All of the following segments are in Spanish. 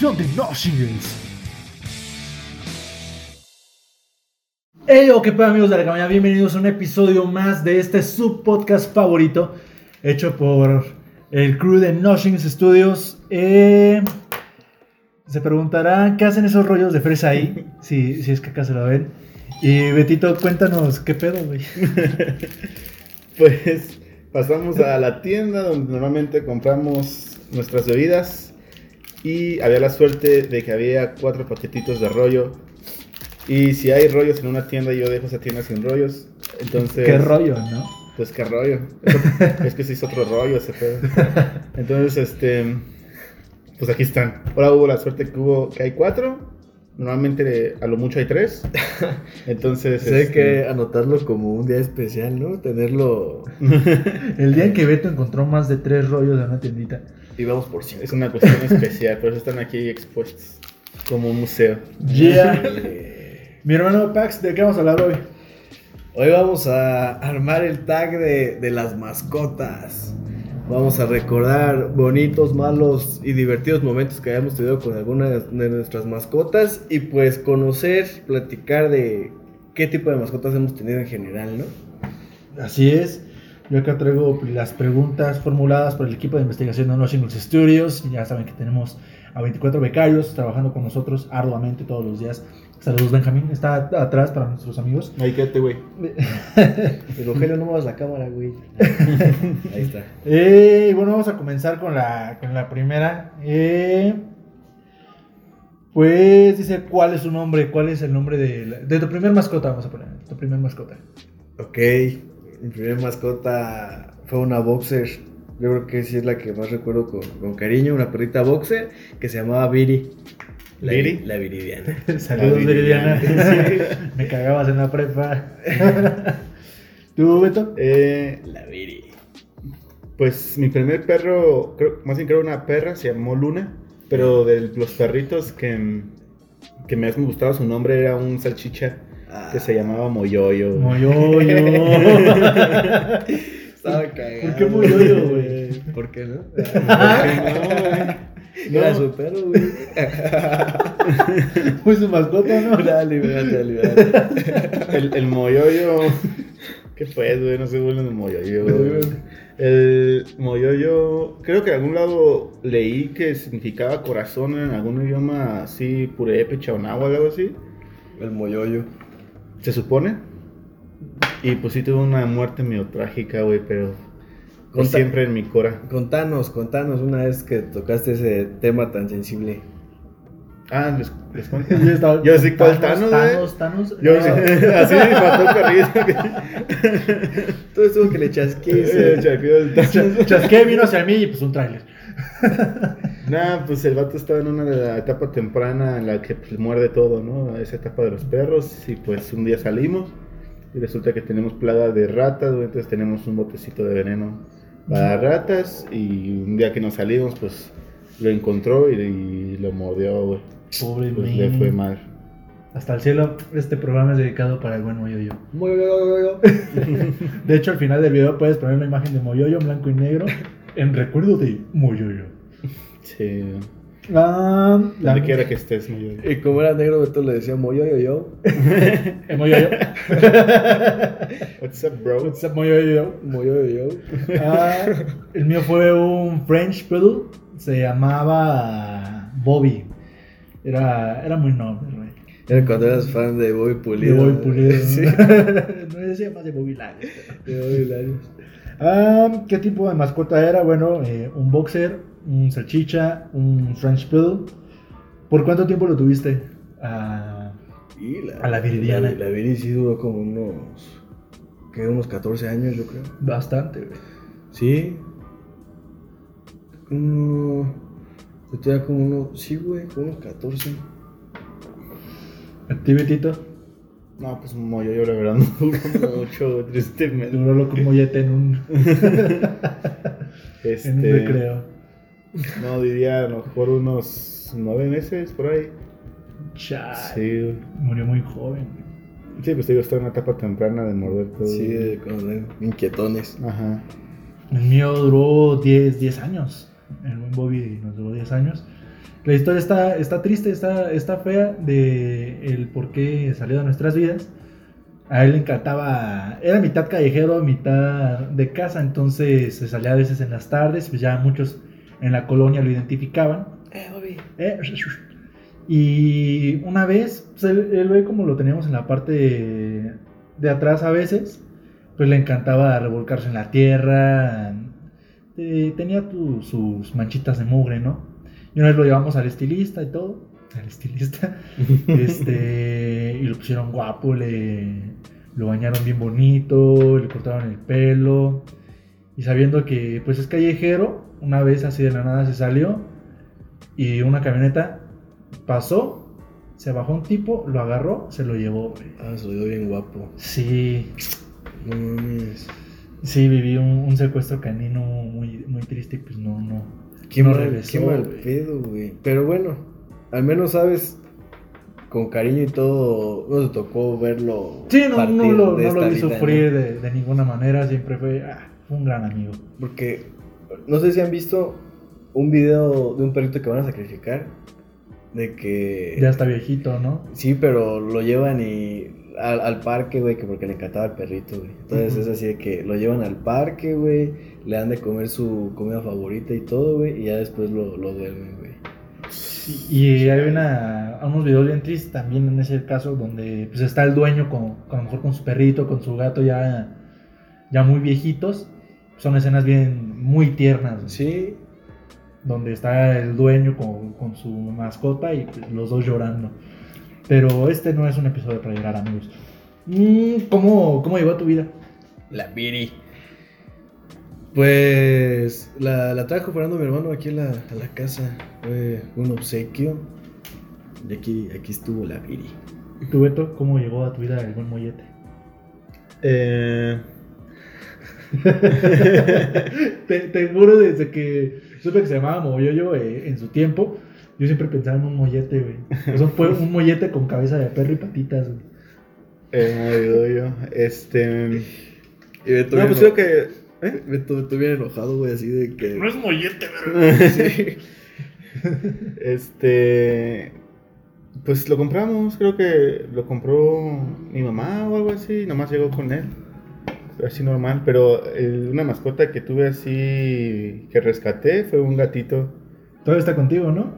De Noshingles. Hey, oh, qué pedo amigos de la cabaña, bienvenidos a un episodio más de este subpodcast favorito hecho por el crew de Noshings Studios. Eh, se preguntarán qué hacen esos rollos de fresa ahí, si, si es que acá se lo ven. Y Betito, cuéntanos qué pedo, güey. Pues pasamos a la tienda donde normalmente compramos nuestras bebidas y había la suerte de que había cuatro paquetitos de rollo. Y si hay rollos en una tienda, yo dejo esa tienda sin rollos. Entonces, Qué rollo, ¿no? pues qué rollo. es que se hizo otro rollo ese pedo. Entonces, este, pues aquí están. Ahora hubo la suerte que hubo que hay cuatro. Normalmente a lo mucho hay tres. Entonces, Sé este, que anotarlo como un día especial, ¿no? Tenerlo. El día en que Beto encontró más de tres rollos en una tiendita. Y vamos por cinco. es una cuestión especial, por eso están aquí expuestos como un museo. Yeah. Mi hermano Pax, ¿de qué vamos a hablar hoy? Hoy vamos a armar el tag de, de las mascotas. Vamos a recordar bonitos, malos y divertidos momentos que hayamos tenido con alguna de nuestras mascotas. Y pues conocer, platicar de qué tipo de mascotas hemos tenido en general, ¿no? Así es. Yo acá traigo las preguntas formuladas por el equipo de investigación de No Shingles Studios. Ya saben que tenemos a 24 becarios trabajando con nosotros arduamente todos los días. Saludos, Benjamín. Está atrás para nuestros amigos. Ahí quédate, güey. El Rogelio, no muevas la cámara, güey. Ahí está. Eh, bueno, vamos a comenzar con la, con la primera. Eh, pues dice, ¿cuál es su nombre? ¿Cuál es el nombre de, la- de tu primer mascota? Vamos a poner, tu primer mascota. Ok, mi primera mascota fue una boxer. Yo creo que sí es la que más recuerdo con, con cariño, una perrita boxer que se llamaba Viri. La, ¿Viri? La viridiana. Saludos, Viridiana. Viridiana. Me cagabas en la prepa. ¿Tú, Beto? Eh, La Viri. pues mi primer perro, creo, más bien creo una perra, se llamó Luna. Pero de los perritos que, que más me gustaba su nombre era un salchicha que se llamaba Moyoyo. Moyoyo. Estaba cagado. ¿Por qué Moyoyo, güey? ¿Por qué no? No, Era no. su perro, güey. Fue su mascota, ¿no? Dale, libérate, libérate. El, el Moyoyo. ¿Qué fue, güey? No sé, bueno, el Moyoyo. El Moyoyo. Creo que en algún lado leí que significaba corazón en algún idioma así, purépecha o náhuatl, algo así. El moyoyo. Se supone. Y pues sí tuvo una muerte medio trágica, güey, pero. Siempre en mi cora. Contanos, contanos una vez que tocaste ese tema tan sensible. Ah, les, les cuento. Yo, estaba- Yo sí, ¿cuál Thanos? Thanos, Thanos. Yo No. sí, así mató el perrito. Todo estuvo que le chasqué. Eh, Chasqué vino hacia mí y pues un tráiler. Nah, pues el vato estaba en una de la etapa temprana en la que pues, muerde todo, ¿no? Esa etapa de los perros. Y pues un día salimos y resulta que tenemos plaga de ratas, güey, entonces tenemos un botecito de veneno para ratas. Y un día que nos salimos, pues lo encontró y, y lo mordió, güey. Pobre Pues le fue mal. Hasta el cielo, este programa es dedicado para el buen Moyoyo. Moyoyo. De hecho, al final del video puedes poner una imagen de Moyoyo en blanco y negro en recuerdo de Moyoyo. Sí. Ah, la Donde quiera que estés. Y como era negro, Beto le decía moyoyo yo. El Moyoyo. What's up, bro? What's up, Moyoyo? Moyoyo yo. Ah, el mío fue un French Poodle. Se llamaba Bobby. Era, era muy noble, güey. Era cuando eras fan de Bobby De Pulido. Bobby Pulido. Sí. no decía más de Bobby Larios. De Bobby Larios. Ah, ¿Qué tipo de mascota era? Bueno, eh, un boxer, un salchicha, un French Poodle. ¿Por cuánto tiempo lo tuviste? Y la, A la viridiana. La, la sí duró como unos. que unos 14 años, yo creo. bastante, güey. Sí. Como. Yo tenía como unos. Sí, güey, como unos 14. ¿A ti, Betito? No, pues Moyoyo, la verdad, no duró mucho, tristemente. Duró lo como mollete en un, Este, en un recreo. No, diría a lo mejor unos nueve meses por ahí. Chale. Sí. Murió muy joven. Sí, pues digo, está en una etapa temprana de morder todo. Sí, de- de inquietones. Ajá. El mío duró 10, 10 años. El buen Bobby nos duró 10 años. La historia está, está triste, está, está fea de el por qué salió de nuestras vidas. A él le encantaba, era mitad callejero, mitad de casa, entonces se salía a veces en las tardes, pues ya muchos en la colonia lo identificaban. Eh, Bobby. Eh, Y una vez, pues, él, él ve como lo teníamos en la parte de, de atrás a veces, pues le encantaba revolcarse en la tierra, eh, tenía tu- sus manchitas de mugre, ¿no? Y una vez lo llevamos al estilista y todo, al estilista, este, y lo pusieron guapo, le, lo bañaron bien bonito, le cortaron el pelo, y sabiendo que pues es callejero, una vez así de la nada se salió, y una camioneta pasó, se bajó un tipo, lo agarró, se lo llevó, güey. Ah, se lo bien guapo. Sí, No mames. sí, viví un, un secuestro canino muy, muy triste, y pues no, no. Qué no mal, regresó, qué mal güey. pedo, güey. Pero bueno, al menos sabes, con cariño y todo, no te tocó verlo. Sí, no, no lo, no lo vi sufrir de, de ninguna manera, siempre fue, ah, fue un gran amigo. Porque no sé si han visto un video de un perrito que van a sacrificar. De que. Ya está viejito, ¿no? Sí, pero lo llevan y al, al parque, güey, que porque le encantaba el perrito, güey. Entonces es así de que lo llevan al parque, güey, le dan de comer su comida favorita y todo, güey, y ya después lo, lo duermen, güey. Y hay una, unos videos bien tristes también en ese caso donde pues está el dueño con, con- a lo mejor con su perrito, con su gato ya, ya muy viejitos. Son escenas bien muy tiernas. Sí, donde está el dueño con, con su mascota y pues, los dos llorando. Pero este no es un episodio para llorar, amigos. Mm, ¿Cómo, cómo llegó a tu vida? la Viri. Pues la, la trajo Fernando, mi hermano, aquí a la, a la casa. Fue un obsequio. Y aquí, aquí estuvo la Viri. ¿Y tú, Beto, cómo llegó a tu vida el buen mollete? Eh, te, te juro, desde que supe que se llamaba Moyoyo eh, en su tiempo, yo siempre pensaba en un mollete, güey. Eso fue un mollete con cabeza de perro y patitas, güey. eh, no digo yo. Este. Y Beto, No, pues creo que. ¿eh? Beto, Beto bien enojado, güey, así de que... es mollete, güey. Sí. Este. Pues lo compramos, creo que lo compró mi mamá o algo así, nomás llegó con él. Así normal, pero el- una mascota que tuve así que rescaté fue un gatito. Todavía está contigo, ¿no?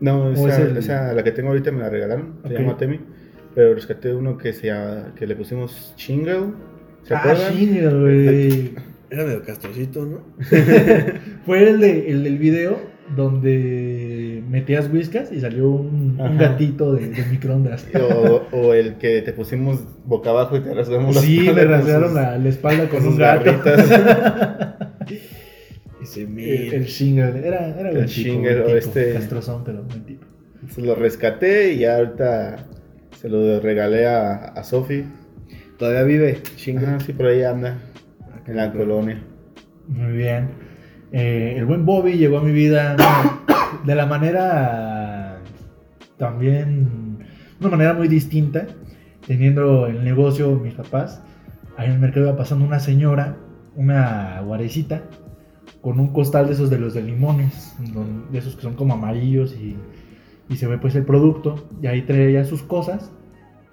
No, ¿O esa, es el- esa, la que tengo ahorita me la regalaron, se Ok. llama Temi. Pero rescaté uno que, se que le pusimos Chingle. ¿Se ah, acuerdan? sí, güey. Era medio castrocito, ¿no? Fue el, de, el del video donde metías whiskas y salió un, gatito de, de microondas. O, o el que te pusimos boca abajo y te rasgamos la Sí, espalda me con rasgaron sus- la, la espalda con sus un gato. garritas. Ese el, shingle, era, era El buen tipo, shingle, buen o tipo, este- castrozón, pero buen tipo. Se lo rescaté y ahorita se lo regalé a, a Sofi. Todavía vive, chinga. Ajá, sí, por ahí anda, en la colonia. Muy bien. Eh, el buen Bobby llegó a mi vida de la manera también, una manera muy distinta, teniendo el negocio mis papás. Ahí en el mercado iba pasando una señora, una guarecita, con un costal de esos de los de limones, de esos que son como amarillos y, y se ve pues el producto. Y ahí traía sus cosas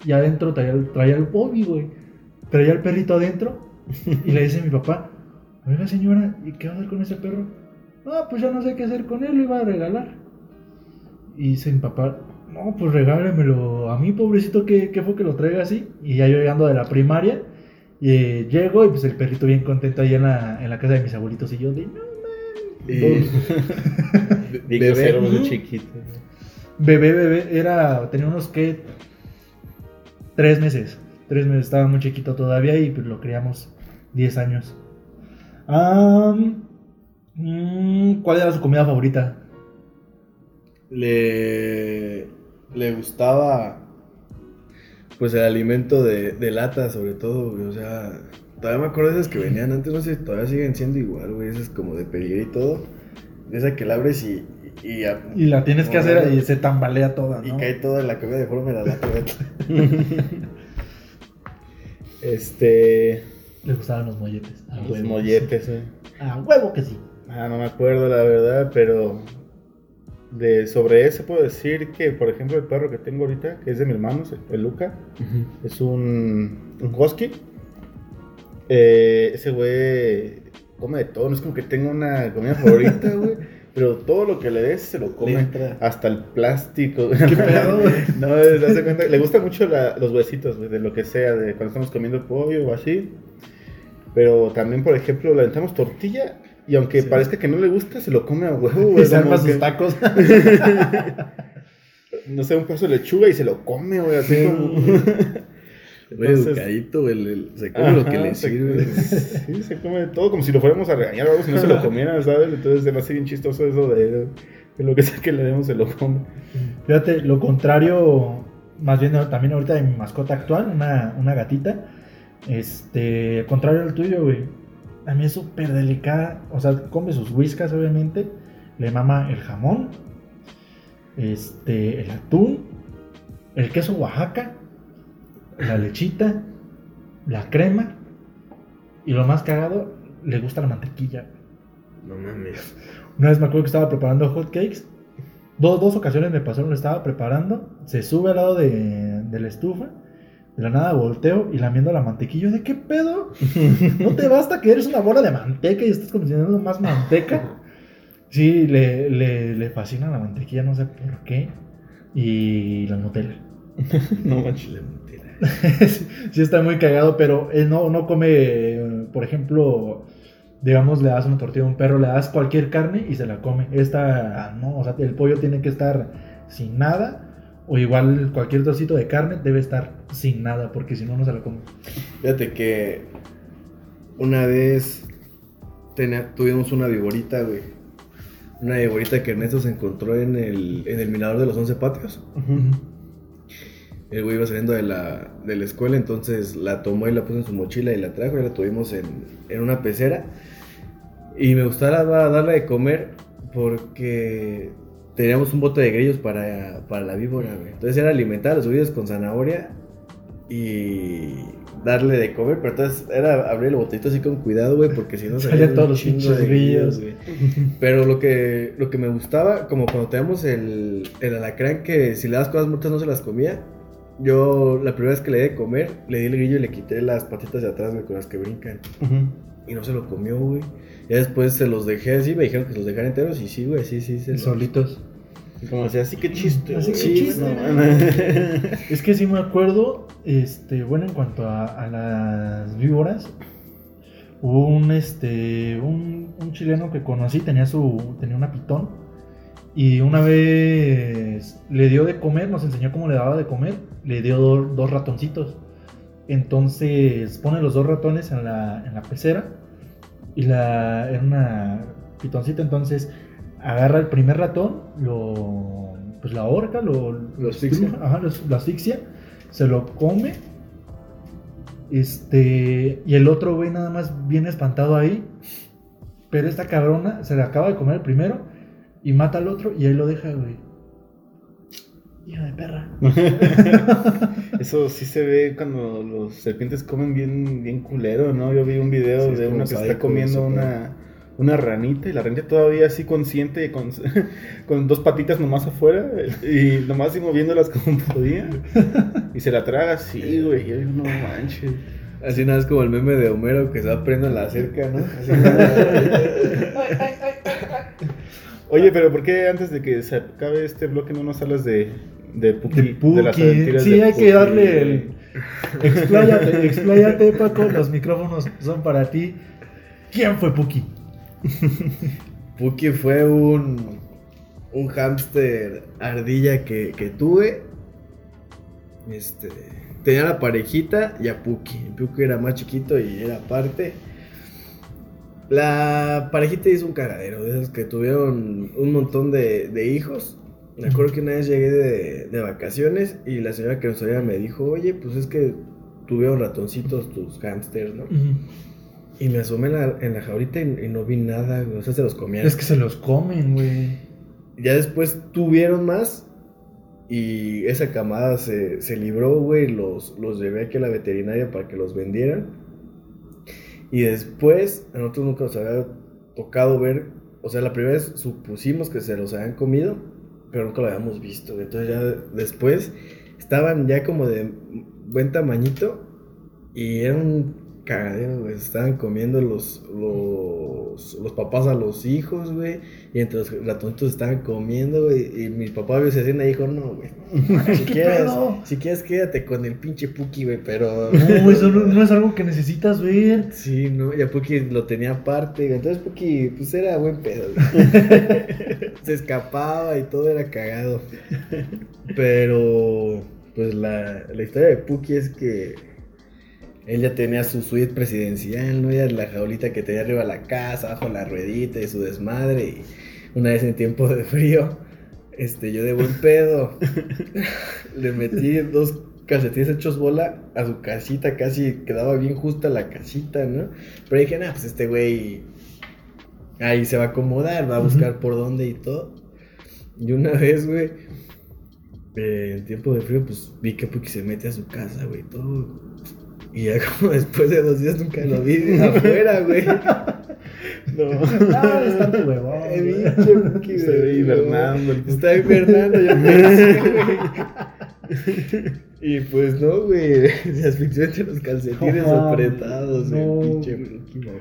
y adentro traía, traía el Bobby, güey. Traía el perrito adentro y le dice a mi papá, oiga señora, ¿y qué va a hacer con ese perro? No, pues ya no sé qué hacer con él, lo iba a regalar. Y dice mi papá, no, pues regálemelo a mí, pobrecito, que, que fue que lo traiga así. Y ya yo llegando de la primaria, y, eh, llego y pues el perrito bien contento ahí en la, en la casa de mis abuelitos y yo de, no. Bien Bebé. de chiquito. Bebé, bebé, era, tenía unos que, tres meses, tres meses, estaba muy chiquito todavía y pues lo criamos 10 años. ¿Cuál era su comida favorita? le, le gustaba pues el alimento de, de lata sobre todo, güey, o sea, todavía me acuerdo de esas que venían antes, no sé, todavía siguen siendo igual, güey, esas como de pedigrí y todo, de esa que la abres y, y, y, Y la tienes que hacer y se tambalea toda, y ¿no? cae toda en la comida de forma de la lata. Este. Les gustaban los molletes. Los huevo. molletes, güey. A huevo que sí. Ah, no me acuerdo la verdad, pero de sobre ese puedo decir que, por ejemplo, el perro que tengo ahorita, que es de mi hermano, el- Luca, es un, un husky. Eh, ese güey come de todo, no es como que tenga una comida favorita, güey. Pero todo lo que le des se lo come. Hasta el plástico. ¿Qué pedo, güey? No, se cuenta, le gustan mucho la- los huesitos, güey, de lo que sea, de cuando estamos comiendo pollo o así. Pero también, por ejemplo, le aventamos tortilla y aunque Sí. parezca que no le gusta, se lo come a huevo, Y güey. se arma sus que, tacos. No sé, un pedazo de lechuga y se lo come, güey, así Sí, como... Muy Entonces- educadito, el, el- se come lo que le se- sirve. Sí, se come de todo, como si lo fuéramos a regañar o algo, si no se lo comieran, ¿sabes? Entonces se me hace bien chistoso eso de, de lo que sea que le demos se lo come. Fíjate, lo contrario, más bien también ahorita de mi mascota actual, una, una gatita. Este, contrario al tuyo, güey. Es súper delicada. O sea, come sus whiskas, obviamente. Le mama el jamón. Este, el atún. El queso Oaxaca. La lechita. La crema. Y lo más cagado, le gusta la mantequilla. No mames. Una vez me acuerdo que estaba preparando hot cakes. Dos, dos ocasiones me pasó, lo estaba preparando. Se sube al lado de, de la estufa. De la nada volteo y lamiendo la mantequilla. ¿De qué pedo? ¿No te basta que eres una bola de manteca y estás consumiendo más manteca? Sí, le, le, le fascina la mantequilla, no sé por qué. Y la Nutella. No manches. Le mentira. sí, sí está muy cagado, pero él no, no come, eh, por ejemplo, digamos, le das una tortilla a un perro, le das cualquier carne y se la come. Esta, no, o sea, el pollo tiene que estar sin nada, o igual cualquier trocito de carne debe estar sin nada, porque si no, no se la come. Fíjate que una vez tuvimos una viborita, güey. Una viborita que Ernesto se encontró en el, en el mirador de los 11 patios. El güey iba saliendo de la, de la escuela, entonces la tomó y la puso en su mochila y la trajo y la tuvimos en, en una pecera. Y me gustaba darle de comer porque teníamos un bote de grillos para, para la víbora, güey. Entonces era alimentar a los grillos con zanahoria y darle de comer, pero entonces era abrir el botellito así con cuidado, güey, porque si no Salían todos los chingo pinches de grillos. güey. Pero lo que, lo que me gustaba, como cuando teníamos el, el alacrán que si le das cosas muertas no se las comía, yo la primera vez que le di de comer, le di el grillo y le quité las patitas de atrás, güey, con las que brincan. Y no se lo comió, güey. Ya después se los dejé así, me dijeron que se los dejara enteros y sí, güey, sí, sí. Se los- Solitos. Y como decía, así que chiste. Así güey. que chiste. No. Es que sí me acuerdo, este, bueno, en cuanto a, a las víboras, hubo un, este, un, un chileno que conocí, tenía su, tenía una pitón, y una vez le dio de comer, nos enseñó cómo le daba de comer, le dio do- dos ratoncitos. Entonces pone los dos ratones en la, en la pecera, y la, era una pitoncita, entonces agarra el primer ratón, lo, pues la ahorca, lo, Lo asfixia. ajá, lo, lo asfixia, se lo come, este, y el otro güey nada más viene espantado ahí, pero esta cabrona se le acaba de comer el primero y mata al otro y ahí lo deja, güey. Hija de perra. Eso sí se ve cuando los serpientes comen bien, bien culero, ¿no? Yo vi un video Sí, de uno que está comiendo eso, una, una ranita y la ranita todavía así consciente con, con dos patitas nomás afuera y nomás así moviéndolas como podía y se la traga así, güey. Y yo digo, no manches. Así nada es como el meme de Homero que se va prendo en la cerca, ¿no? Así, Oye, pero ¿por qué antes de que se acabe este bloque no nos hablas de, de Puki? De Puki. las aventuras Sí, de hay Puki? que darle el. Expláyate, expláyate, Paco. Los micrófonos son para ti. ¿Quién fue Puki? Puki fue un, un hámster ardilla que, que tuve. Este, tenía la parejita y a Puki. Puki era más chiquito y era aparte. La parejita hizo un cagadero, de esos que tuvieron un montón de, de hijos. Me acuerdo que una vez llegué de, de vacaciones y la señora que nos oía me dijo, oye, pues es que tuvieron ratoncitos tus hámsters, ¿no? Y me asomé en la, en la jaulita y, y no vi nada, güey. O sea, se los comían. Es que se los comen, güey. Ya después tuvieron más Y esa camada se, se libró, güey. Los, los llevé aquí a la veterinaria para que los vendieran. Y después, a nosotros nunca nos había tocado ver. O sea, la primera vez supusimos que se los habían comido, pero nunca lo habíamos visto. Entonces, ya después estaban ya como de buen tamañito. Y era un cagadero, güey. se Estaban comiendo los, los, los papás a los hijos, güey. Y entre los ratonitos estaban comiendo, güey. Y mi papá vio esa escena y dijo, no, güey. Si quieres, pedo? si quieres, quédate con el pinche Puki, güey. Pero. No, eso no, no es algo que necesitas ver. Sí, no, ya Puki lo tenía aparte, güey. Entonces Puki, pues era buen pedo, güey. Se escapaba y todo era cagado. Pero, pues la, la historia de Puki es que él ya tenía su suite presidencial, ¿no? Ya la jaulita que tenía arriba de la casa, abajo la ruedita y su desmadre. Y una vez en tiempo de frío, este, yo de buen pedo, le metí dos calcetines hechos bola a su casita, casi quedaba bien justa la casita, ¿no? Pero dije, nah, pues este güey ahí se va a acomodar, va a buscar por dónde y todo. Y una vez, güey, eh, en tiempo de frío, pues vi que Puki se mete a su casa, güey, todo. Y ya como después de dos días nunca lo vi afuera, güey. No. Ah, está tu huevón. Eh, pinche güey, hibernando el no. Está hibernando, yo pensé, güey. Y pues no, güey. Se asfixió entre los calcetines No apretados, no. güey. Pinche Puki, mamá.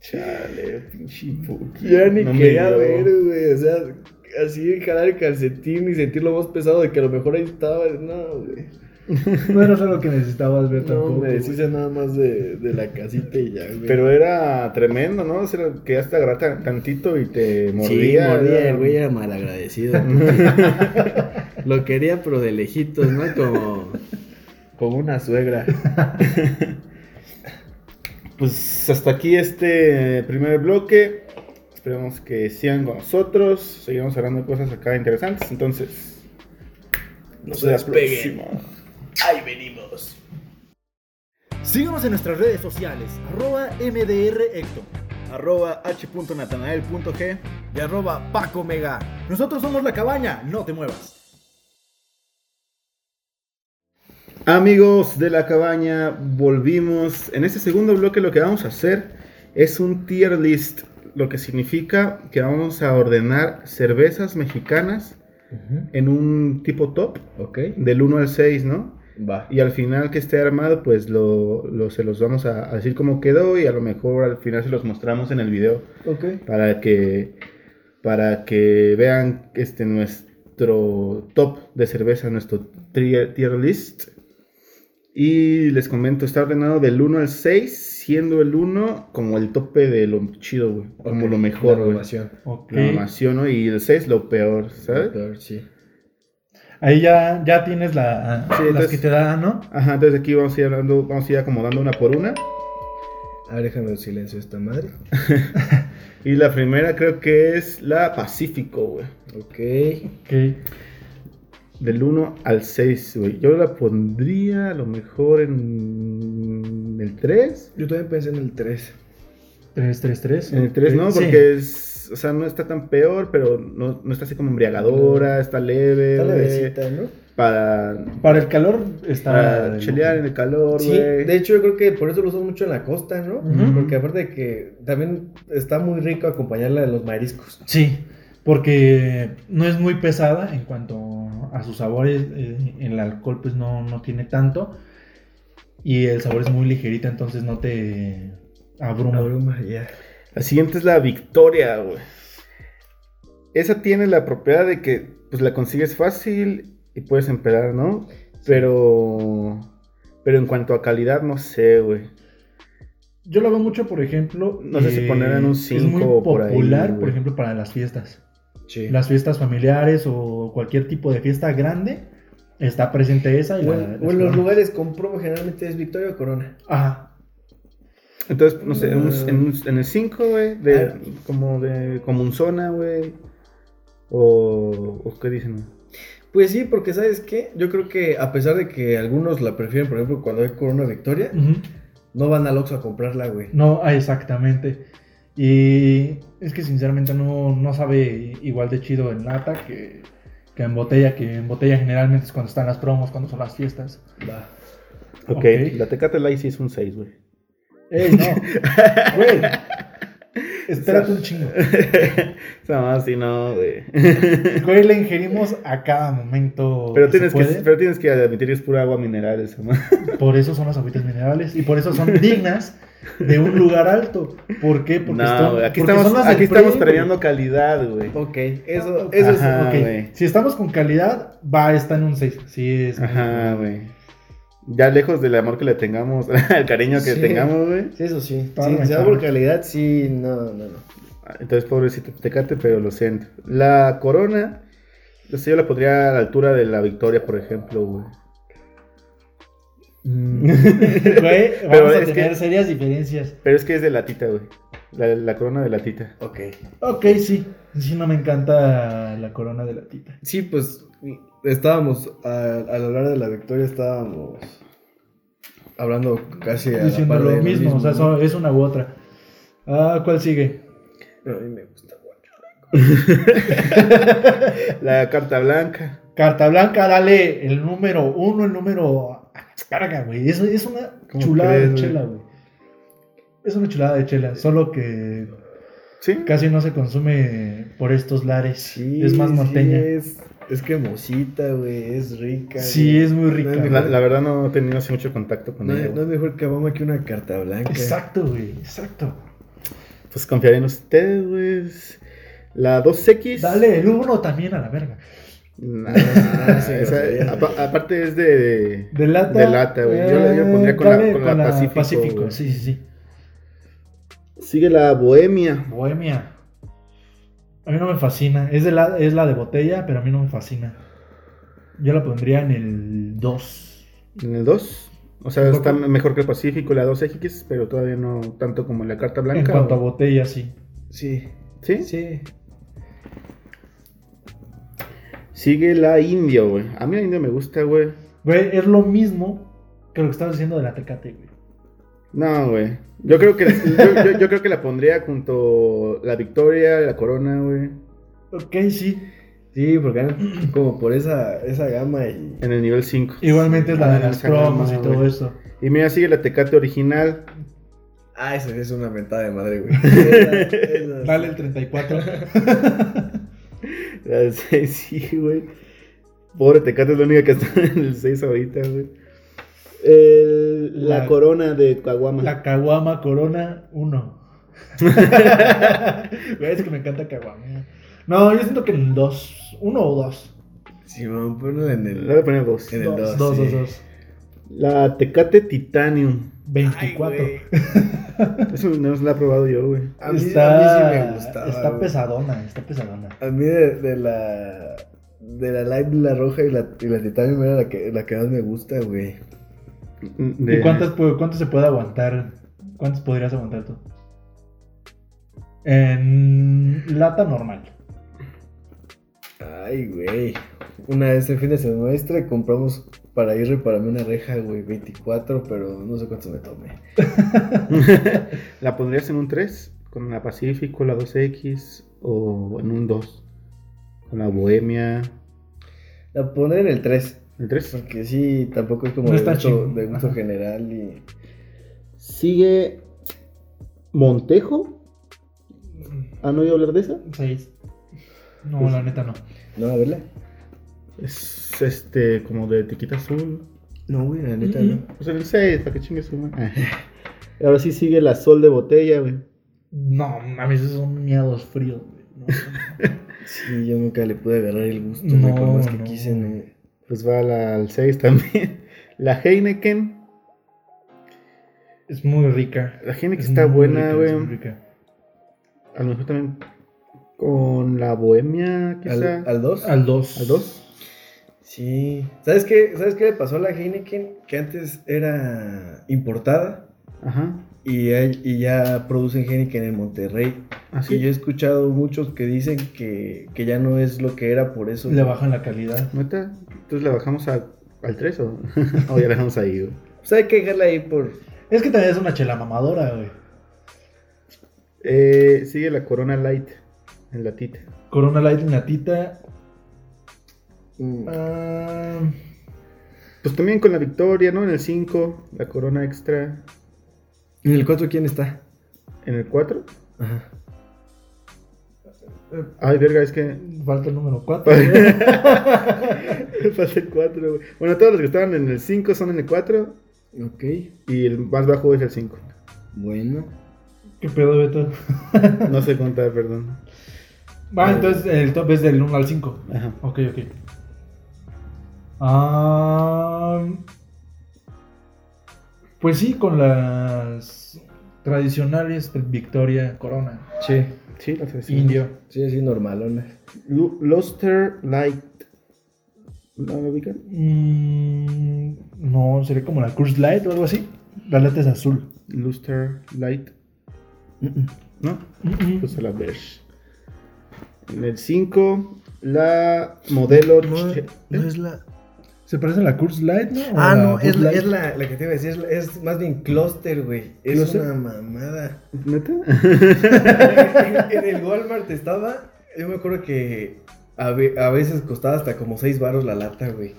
Chale, pinche Puki. Ya ni No quería ver, güey. O sea, así jalar el calcetín y sentir lo más pesado de que a lo mejor ahí estaba. No, güey. No era algo que necesitabas ver No, tampoco. me güey. deshice nada más de, de la casita y ya, güey. Pero era tremendo, ¿no? O sea, que hasta grata tantito y te Sí, mordía. mordía, era- el güey era malagradecido. Lo quería, pero de lejitos, ¿no? Como, como una suegra. Pues hasta aquí este primer bloque. Esperemos que sigan con nosotros. Seguimos hablando de cosas acá interesantes. Entonces, No hasta la próxima. Ahí venimos. Síguenos en nuestras redes sociales, arroba MDRHector. Arroba h.natanael.g. Y arroba Paco Mega. Nosotros somos La Cabaña, no te muevas. Amigos de la cabaña, volvimos. En este segundo bloque lo que vamos a hacer es un tier list, lo que significa que vamos a ordenar cervezas mexicanas en un tipo top, Ok. del 1 al 6, ¿no? Va. Y al final que esté armado, pues lo, lo- se los vamos a, a decir cómo quedó y a lo mejor al final se los mostramos en el video Ok. para que para que vean este nuestro top de cerveza, nuestro tier, tier list. Y les comento, está ordenado del 1 al 6, siendo el 1 como el tope de lo chido, güey. Como lo mejor, la güey. La normación, ¿no? Y el 6 lo peor, ¿sabes? Peor, sí. Ahí ya, ya tienes la, Sí, las entonces- que te dan, ¿no? Ajá, entonces aquí vamos a ir hablando, vamos a ir acomodando una por una. A ver, déjame en silencio esta madre. Y la primera creo que es la Pacífico, güey. Ok. Ok. Del 1 al 6, güey. Yo la pondría a lo mejor en el 3. Yo también pensé en el 3. 3, 3, 3. En el 3 no, porque es, o sea, no está tan peor, pero no, no está así como embriagadora, está leve, Está levecita, ¿no? Para, Para el calor está. para chelear en el calor, Sí, güey. de hecho yo creo que por eso lo usan mucho en la costa, ¿no? Ujú. Porque aparte de que también está muy rico acompañarla de los mariscos. Sí, porque no es muy pesada en cuanto a sus sabores. eh, el alcohol, pues no, no tiene tanto. Y el sabor es muy ligerita, entonces no te abruma. Abruma, ya. La siguiente es la Victoria, güey. Esa tiene la propiedad de que pues la consigues fácil y puedes empedar, ¿no? Pero pero en cuanto a calidad no sé, güey. Yo lo veo mucho, por ejemplo. No sé si eh, poner en un Es muy cinco por ahí, popular, por ejemplo, para las fiestas. Sí. Las fiestas familiares o cualquier tipo de fiesta grande. Está presente esa. Y O la- en, las o en los lugares con promo generalmente es Victoria o Corona. Ajá. Entonces, no sé, en, Ah. en un- en el 5, güey, de, Ah. como de como un zona, güey. O, o qué dicen. Pues sí, porque ¿sabes qué? Yo creo que a pesar de que algunos la prefieren, por ejemplo, cuando hay Corona Victoria, no van al Oxxo a comprarla, güey. No, ah, exactamente. Y es que sinceramente no, no sabe igual de chido en lata que, que en botella, que en botella generalmente es cuando están las promos, cuando son las fiestas. Va. Ok, Ok. la Tecate Light sí es un 6, güey. ¡Ey, no! ¡Güey! Espérate un chingo. Esa más sí no, güey. Güey, la ingerimos a cada momento. Pero que tienes se que, pero tienes que admitir que es pura agua mineral esa más. Por eso son las agüitas minerales y por eso son dignas de un lugar alto. ¿Por qué? Porque, No, están- aquí porque estamos, son aquí estamos premiando calidad, güey. Ok, eso, eso es. Ajá, Ok, güey. Si estamos con calidad, va, está en un 6. Sí, es. Ajá, güey. Ya lejos del amor que le tengamos, el cariño que Sí. tengamos, güey. Sí, eso sí. Sí, sea parme. por calidad, sí, no, no, no. Entonces, pobrecito Tecate, pero lo siento. La corona, no sé, yo la pondría a la altura de la victoria, por ejemplo, güey. Mm. Pero vamos a es tener que- serias diferencias. Pero es que es de latita, güey. La, la corona de latita. Ok. Ok, sí. Sí, no me encanta la corona de la tita. Sí, pues estábamos, a- al hablar de la victoria, estábamos hablando casi a la Diciendo par lo de mismo, o sea, es una u otra. Ah, ¿cuál sigue? Pero a mí me gusta. La carta blanca. Carta Blanca, dale el número uno, el número. Carga, güey. Es, es una ¿Cómo chulada crees, de chela, güey. Es una chulada de chela, solo que ¿Sí? casi no se consume por estos lares. Sí, es más sí, norteña. es, es cremosita, güey, es rica. Sí, güey. es muy rica. No es La, verdad no he tenido así mucho contacto con no, ella. no es mejor cabama que una carta blanca. Exacto, güey. Exacto. Pues confiaré en ustedes, güey. La 2X. Dale el uno también a la verga. Nah, sí, esa- grosería, apa- aparte es de. De lata. De lata, güey. Yo la- yo pondría con la- con la Pacífico. Sí, sí, sí. Sigue la Bohemia. Bohemia. A mí no me fascina. Es, de la, es la de botella, pero a mí no me fascina. Yo la pondría en el 2. En el 2. O sea, está mejor que el Pacífico, la 2X, pero todavía no tanto como la carta blanca. En cuanto a botella, sí. Sí, ¿Sí? sí. Sigue la Indio, güey. A mí la Indio me gusta, güey. Güey, es lo mismo que lo que estabas diciendo de la Tecate, güey. No, güey. Yo creo que yo, yo- yo creo que la pondría junto la Victoria, la Corona, güey. Ok, sí. Sí, porque como por esa, esa gama y... En el nivel 5. Igualmente es la de las promos y todo güey. eso. Y mira, sigue la Tecate original. Ah, esa es una mentada de madre, güey. Dale el 34. La 6, sí, güey. Pobre Tecate es la única que está en el 6 ahorita, güey. El- la, La- Corona de Caguama. La Caguama Corona 1. Güey, es que me encanta Caguama. No, yo siento que en el 2. 1 o 2. Sí, vamos a ponerlo en Le voy el... a poner 2. En el 2, dos, 2, sí. 2. La Tecate Titanium. 24. Ay, Eso no la he probado yo, güey. A mí, está, a mí sí me gustaba. Está güey. pesadona, está pesadona. A mí de, de la... De la light, la roja y la, y la titanium era la que, la que más me gusta, güey. De- ¿Y cuántas, cuántas se puede aguantar? ¿Cuántas podrías aguantar tú? En lata normal. Ay, güey. Una vez en fin de semestre compramos para ir repararme una reja, güey, 24, pero no sé cuánto me tomé. ¿La pondrías en un 3? ¿Con la Pacífico, la 2X? ¿O en un 2? ¿Con la Bohemia? La pondré en el 3, ¿El 3? porque sí, tampoco es como No de, está gusto, de gusto Ajá. general y... Sigue Montejo. ¿Han oído hablar de esa? 6. No, Pues- la neta no. No, a verla. Es este, como de etiqueta azul. No, güey, la neta Mm, no. Pues el 6, para que chingue su madre. Ahora sí sigue la Sol de botella, güey. No, a veces son miados fríos. güey. No, Sí, yo nunca le pude agarrar el gusto, No, güey, por más que no. quise. no. Pues va la, al 6 también. La Heineken. es muy rica. La Heineken Es está buena, rica, es muy güey. rica. A lo mejor también con la Bohemia, quizá. ¿Al 2? Al 2. ¿Al 2? Sí. ¿Sabes qué? ¿Sabes qué le pasó a la Heineken? Que antes era importada Ajá. y, hay- y ya producen Heineken en Monterrey. Así. Y yo he escuchado muchos que dicen que, que ya no es lo que era por eso. Le bajan la calidad. ¿Neta? Entonces la bajamos a- al 3 o, o ya la dejamos ahí, güey. Pues hay que dejarla ahí por... Es que también es una chela mamadora, güey. Eh, sigue la Corona Light en latita. Corona Light en latita. Mm. ah, Pues también con la victoria, ¿no? En el 5, la Corona Extra. ¿En el 4 quién está? En el 4. Ajá. Ay, verga, es que. falta el número 4. Falta el 4, güey. Bueno, todos los que estaban en el 5 son en el 4. Ok. Y el más bajo es el 5. Bueno. ¿Qué pedo, Beto? No sé contar, perdón. Va, entonces el top es del 1 al 5. Ajá. Ok, ok. Ah, pues sí, con las tradicionales Victoria, Corona, Sí. Sí, la. Indio. Sí, así normalona. Lu- Luster Light. ¿No lo ubican? Mm, no, sería como la Curse Light o algo así. La lata es azul. Luster Light. ¿No? Mm, mm. Pues a la beige. En el 5, la modelo. No, no es la. ¿Se parece a la Curse Light, no? ¿O Ah, la no, es, la, Light? es la, la que te iba a decir. Es, más bien cluster, güey. Es ¿Cluster? una mamada. ¿Neta? en, en el Walmart estaba. Yo me acuerdo que a, ve- a veces costaba hasta como 6 baros la lata, güey.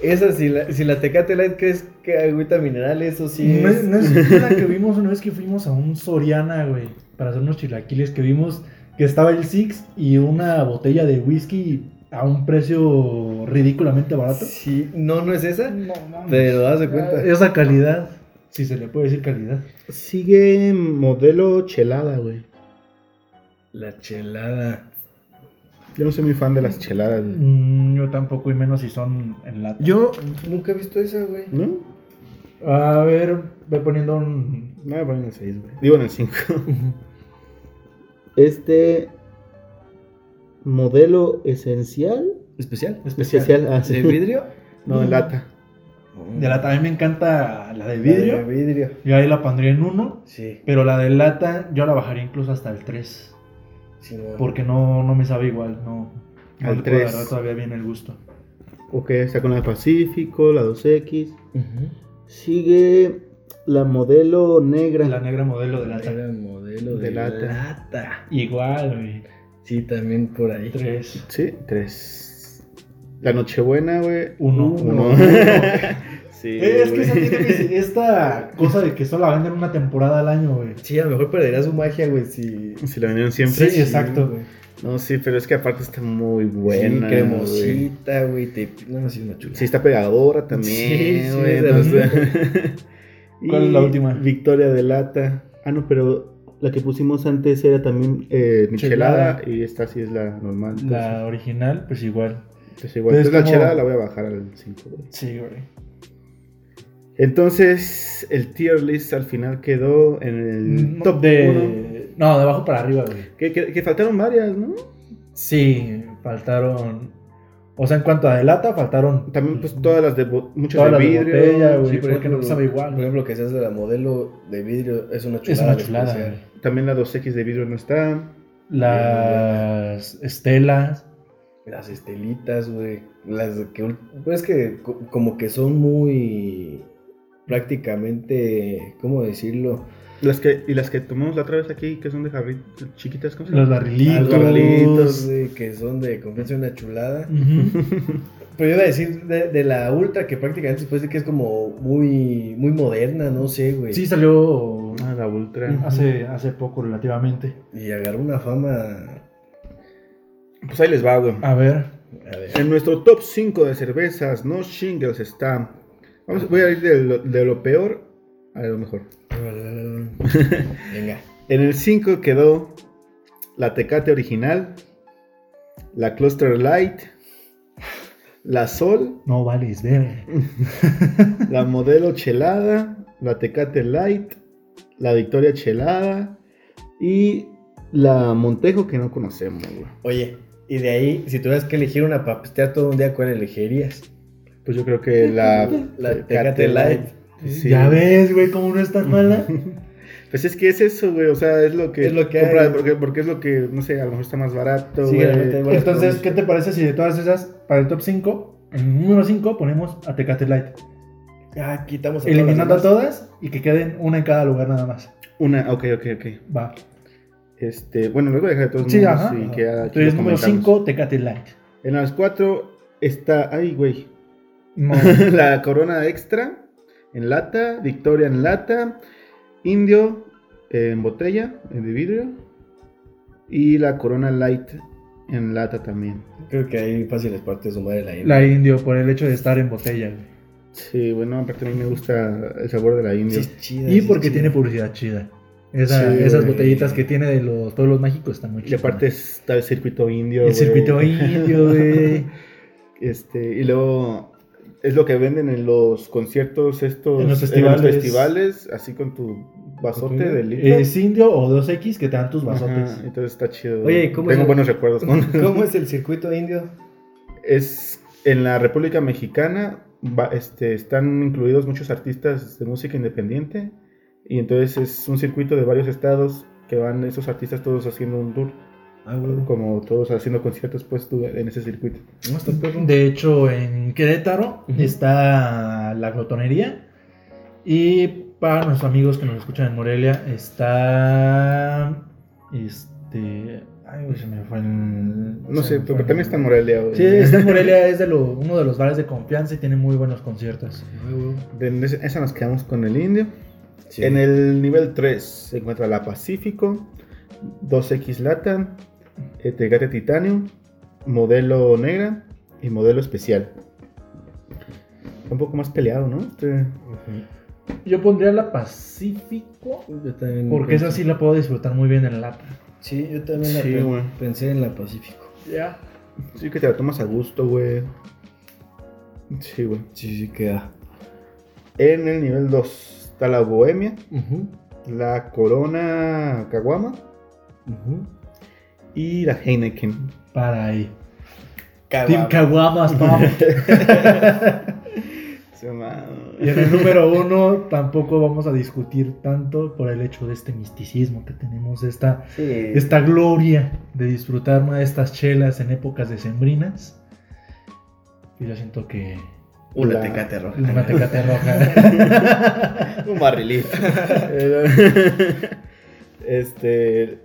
Esa, si la, si la Tecate Light crees que agüita mineral, eso sí No es. es, no es la que vimos una vez que fuimos a un Soriana, güey, para hacer unos chilaquiles, que vimos que estaba el Six y una botella de whisky a un precio ridículamente barato. Sí, no, no es esa. No, mames. Pero haz de cuenta. Esa calidad, si se le puede decir calidad. Sigue modelo chelada, güey. La chelada. Yo no soy muy fan de las cheladas, güey. Mm, yo tampoco, y menos si son en lata. Yo nunca he visto esa, güey. ¿No? A ver, voy poniendo un... No, me ponen en el 6, güey. Digo en el 5. Este. Modelo esencial. ¿Especial? Especial. Ah, sí. ¿De vidrio? No, en lata. De lata, a mí me encanta la de La vidrio. De vidrio. Yo ahí la pondría en uno, Sí. pero la de lata yo la bajaría incluso hasta el 3. sí, no. Porque no, no me sabe igual, no. No Al puedo tres. agarrar todavía bien el gusto. Ok, está con la Pacífico, la 2X. Ujú. Sigue la modelo negra. La negra modelo de lata. Era modelo De de, lata. lata. Igual, güey. Sí, también por ahí. 3. Sí, 3. La Nochebuena, güey. Uno. Uno. sí. Es que güey. esa tiene que- esta cosa de que solo la venden una temporada al año, güey. Sí, a lo mejor perderá su magia, güey, si... Si la vendieron siempre. Sí, exacto. güey. No, sí, pero es que aparte está muy Sí, buena. güey. cremosita, güey. Te... No, sí, una chula. Sí, está pegadora también. Sí, sí, entonces- ¿Cuál es la última? Victoria de lata. Ah, no, pero la que pusimos antes era también eh, michelada Chelada. y esta sí es la normal. La original, pues igual. Entonces, igual. Entonces, Entonces, la chelada la voy a bajar al 5. Sí, güey. Entonces, el tier list al final quedó en el No, top de... 1. No, de abajo para arriba, güey. Que, que- que faltaron varias, ¿no? Sí, faltaron. O sea, en cuanto a de lata, faltaron. También, pues, todas las de muchas Todas de las de vidrio. botella, güey. Sí, porque no sabe igual. Por ejemplo, que seas de la modelo de vidrio es una Es chulada. una de chulada. especial. También la 2X de vidrio no está. Las estelas. Las estelitas, güey. Las que. Pues es que co- como que son muy. Prácticamente. ¿Cómo decirlo? Las que, y las que tomamos la otra vez aquí, que son de jarritos chiquitas, ¿cómo se Los llama? barrilitos. Los barrilitos. güey, que son de confianza una chulada. Pero yo iba a decir de, de la ultra que prácticamente se puede decir que es como muy. Muy moderna, no sé, güey. Sí, salió Ah, la Ultra. hace, hace poco relativamente. Y agarró una fama. Pues ahí les va, güey. A ver. A ver. En nuestro top 5 de cervezas, no shingles está. Vamos, voy a ir de lo, de lo peor a lo mejor. Venga. En el 5 quedó la Tecate original, la Cluster Light, la Sol, No vales ver. la Modelo Chelada, la Tecate Light, la Victoria Chelada y la Montejo que no conocemos, güey. Oye, y de ahí, si tuvieras que elegir una para pistear todo un día, ¿cuál elegirías? Pues yo creo que la, La Tecate Light. Sí. Ya ves, güey, cómo no es tan mala. Pues es que es eso, güey. O sea, es lo que. Es lo que compra- hay. porque, porque es lo que, no sé, a lo mejor está más barato, Sí, güey. bueno, Entonces, ¿qué te parece si de todas esas, para el top 5, en el número 5 ponemos a Tecate Light? Ah, quitamos a Eliminando a todas las todas y que queden una en cada lugar nada más. Una, ok, ok, ok. Va. Este, bueno, luego dejar de todos Sí, modos ajá. y Entonces, número comentamos. 5, Tecate Light. En las 4 está, ay, güey, No. la Corona Extra en lata, Victoria en lata, Indio en botella, en de vidrio, y la Corona Light en lata también. Creo que ahí fáciles partes su madre la India. La indio, por el hecho de estar en botella, güey. Sí, bueno, aparte a mí me gusta el sabor de la Indio. es chida, Y sí es porque chida. tiene publicidad chida. Esa- Sí, esas botellitas que tiene de los pueblos mágicos están muy Y chidas. aparte está el circuito indio. el circuito indio, güey. Este, y luego es lo que venden en los conciertos estos En los festivales. festivales, así con tu vasote de litro. Es indio o 2X que te dan tus Ajá, vasotes. entonces está chido. Oye, güey. ¿y cómo Tengo es el- buenos recuerdos con ¿Cómo es el circuito indio? Es en la República Mexicana, va- este, están incluidos muchos artistas de música independiente y entonces es un circuito de varios estados que van esos artistas todos haciendo un tour, Ah, como todos haciendo conciertos pues tú, en ese circuito. De hecho, en Querétaro está la glotonería. Y para nuestros amigos que nos escuchan en Morelia, está. Este. Ay, güey, se me fue el. No sé, pero también está en Morelia. güey. Sí, está en Morelia, es de lo- uno de los bares de confianza y tiene muy buenos conciertos. En esa nos quedamos con el indio. Sí. En el nivel 3 se encuentra la Pacífico, 2X Lata, eh, Tecate Titanium, modelo negra y modelo especial. Está un poco más peleado, ¿no? Este-. Yo pondría la Pacífico. Porque esa sí la puedo disfrutar muy bien en lata. Sí, yo también la Sí, pe- pensé en la Pacífico. Ya. Sí que te la tomas a gusto, güey. Sí, güey. Sí, sí queda. En el nivel 2 está la Bohemia, la Corona Caguama y la Heineken. Para ahí. Caguama. Team Caguamas, vamos. Se llama- Y en el número uno tampoco vamos a discutir tanto por el hecho de este misticismo que tenemos, esta, Sí. esta gloria de disfrutar una de estas chelas en épocas decembrinas. Y yo siento que Una La- tecate roja. una tecate roja. Un barrilito. este.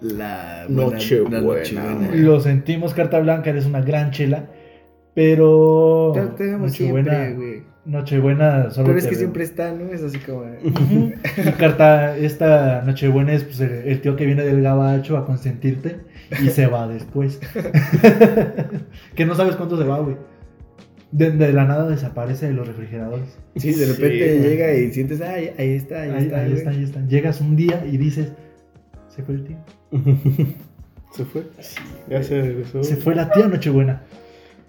La Nochebuena. Lo sentimos, Carta Blanca, eres una gran chela. Pero Ya tenemos Nochebuena, siempre, güey. Nochebuena solo Pero es que veo. siempre está, ¿no? Es así como. Y Carta, esta Nochebuena es pues, el, el tío que viene del gabacho a consentirte y se va después. que no sabes cuánto se va, güey. De, de la nada desaparece de los refrigeradores. Sí, de repente llega y sientes, ay, ahí está, ahí, Ahí, está. ahí güey". está, ahí está. Llegas un día y dices, se fue el tío. ¿Se fue? Ya se regresó. Se fue la tía Nochebuena.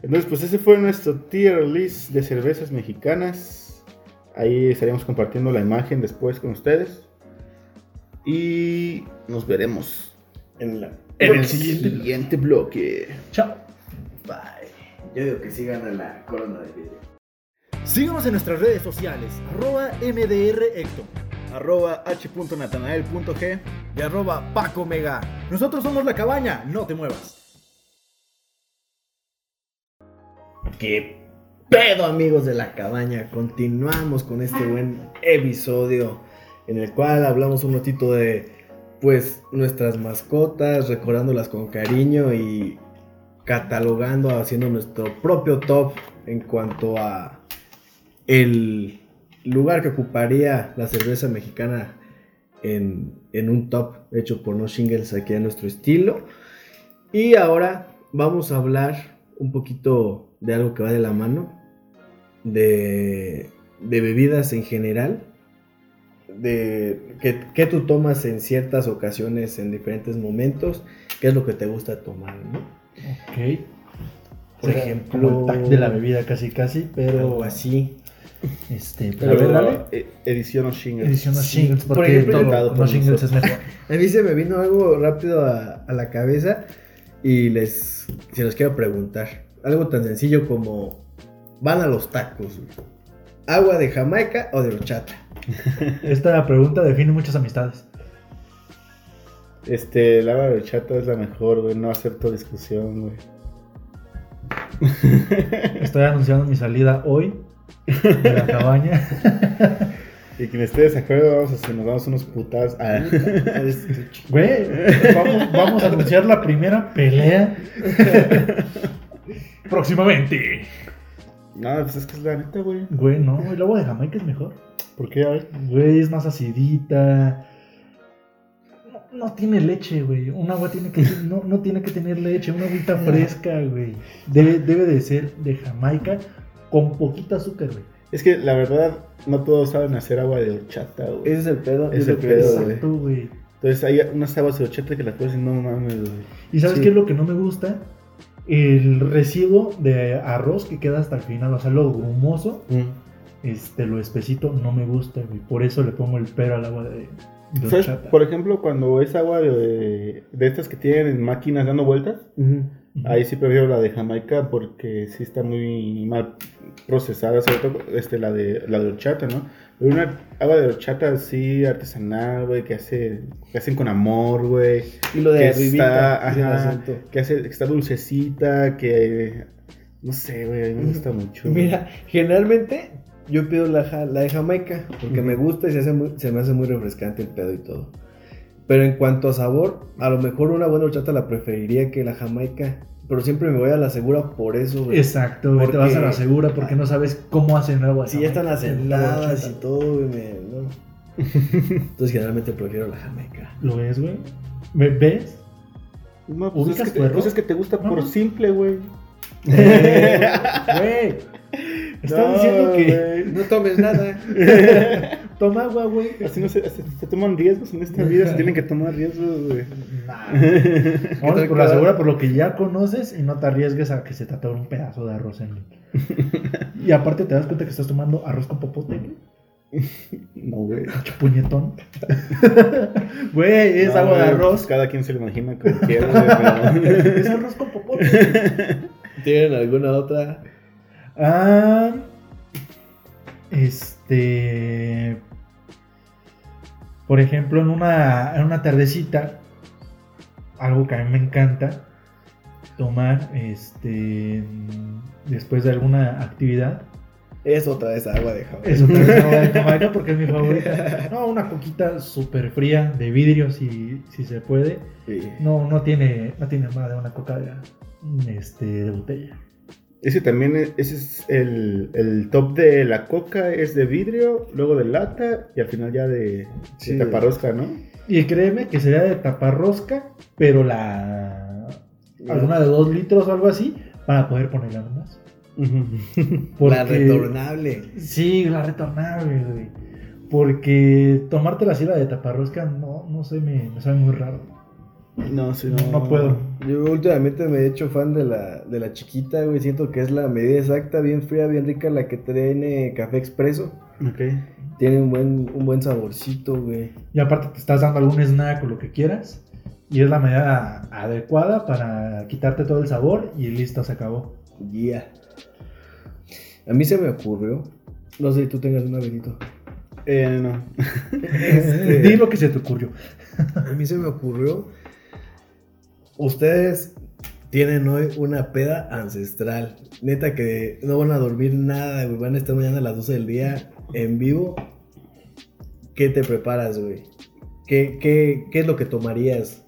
Entonces, pues ese fue nuestro tier list de cervezas mexicanas. Ahí estaríamos compartiendo la imagen después con ustedes. Y nos veremos En, la... En el siguiente siguiente bloque. Chao. Bye. Yo digo que sí gana la corona de vidrio. Síguenos en nuestras redes sociales, arroba MDRHector, arroba h.natanael.g Y arroba Paco Mega. Nosotros somos La Cabaña, no te muevas. ¿Qué pedo, amigos de la cabaña? Continuamos con este buen episodio en el cual hablamos un ratito de, pues, nuestras mascotas, recordándolas con cariño y catalogando, haciendo nuestro propio top en cuanto a el lugar que ocuparía la cerveza mexicana en, en un top hecho por No Shingles aquí a nuestro estilo. Y ahora vamos a hablar un poquito de algo que va de la mano, de, de bebidas en general, de que, que tú tomas en ciertas ocasiones, en diferentes momentos, qué es lo que te gusta tomar, ¿no? Ok. Por Será ejemplo- Como el tag de la bebida casi casi, pero Algo así. Este, pero a ver, dale. eh, edición o shingles. Edición Sí, shingles, por porque ejemplo, todo no por shingles es mejor. A mí se me vino algo rápido a, a la cabeza y les se los quiero preguntar. Algo tan sencillo como van a los tacos. güey. ¿Agua de Jamaica o de horchata? Esta pregunta define muchas amistades. Este, el agua de horchata es la mejor, güey. No acepto discusión, güey. Estoy anunciando mi salida hoy de la cabaña. Y quien esté de desacuerdo, vamos a hacer, nos damos unos putas. Ah. Güey, vamos, vamos a anunciar la primera pelea. Próximamente. No, pues es que es la neta, güey. Güey, no, el agua de Jamaica es mejor. ¿Por qué? A ver. Güey, es más acidita. No, no tiene leche, güey. Un agua tiene que no, no tiene que tener leche, una agüita fresca, güey. Debe, debe de ser de Jamaica con poquito azúcar, güey. Es que la verdad, no todos saben hacer agua de horchata, güey. Ese es el pedo. Es el que- pedo, güey. Exacto, güey. Entonces hay unas aguas de horchata que las puedes decir, no mames, güey. ¿Y sabes Sí. qué es lo que no me gusta? El residuo de arroz que queda hasta el final, o sea, lo grumoso, este, lo espesito, no me gusta, güey. Por eso le pongo el pero al agua de, de. Por ejemplo, cuando es agua de, de estas que tienen máquinas dando vueltas, ahí sí prefiero la de Jamaica porque sí está muy mal procesada, sobre todo este, la, de, la de horchata, ¿no? Una agua de horchata así artesanal, güey, que, hace, que hacen con amor, güey. Y lo de que arribita, está, ajá, que hace, que está dulcecita, que no sé, güey, me gusta mucho. Mira, generalmente yo pido la, de Jamaica porque me gusta y se, hace muy- se me hace muy refrescante el pedo y todo. Pero en cuanto a sabor, a lo mejor una buena horchata la preferiría que la Jamaica. Pero siempre me voy a la segura por eso, güey. Exacto, güey. Te vas a la segura porque no sabes cómo hacen agua. de Si ya están heladas y todo, güey, me- no. Entonces generalmente prefiero la Jamaica. ¿Lo ves, güey? ¿Ve- ¿Ves? No, pues es, ¿Ubicas que te, pues es que te gusta No, por no. simple, güey. Güey. Estás No, diciendo que. No tomes nada. toma agua, güey. Así no se, se toman riesgos en esta vida, se tienen que tomar riesgos, güey. Nah. Vamos por la segura por lo que ya conoces y no te arriesgues a que se te atore un pedazo de arroz en Y aparte te das cuenta que estás tomando arroz con popote, güey. No, güey. Puñetón. Güey, es No, agua de güey, arroz. pues cada quien se lo imagina como quiera, güey, pero- Es arroz con popote. ¿Tienen alguna otra? Ah, este. Por ejemplo, en una, en una tardecita, algo que a mí me encanta tomar este, después de alguna actividad. Es otra vez agua de Jamaica. Es otra vez agua de Jamaica porque es mi favorita. No, una coquita súper fría de vidrio, si, si se puede. Sí. No, no tiene, no tiene más de una coca de, este, de botella. Ese también es, ese es el, el top de la coca, es de vidrio, luego de lata y al final ya de, Sí. de taparrosca, ¿no? Y créeme que sería de taparrosca, pero la. alguna de dos litros o algo así, para poder ponerla nomás. Porque- La retornable. Sí, la retornable, güey. Porque tomártela así la de taparrosca, no, no sé, me, me sabe muy raro. No, sí, No, no puedo. Yo últimamente me he hecho fan de la, de la chiquita, güey. Siento que es la medida exacta, bien fría, bien rica, la que tiene café expreso. Ok. Tiene un buen, un buen saborcito, güey. Y aparte te estás dando algún snack o lo que quieras. Y es la medida adecuada para quitarte todo el sabor y listo, se acabó. Yeah. A mí se me ocurrió. No sé si tú tengas una, Benito. Eh, no. Este- Di lo que se te ocurrió. A mí se me ocurrió. Ustedes tienen hoy una peda ancestral. Neta que no van a dormir nada, güey. Van a estar mañana a las 12 del día en vivo. ¿Qué te preparas, güey? ¿Qué, qué, qué es lo que tomarías?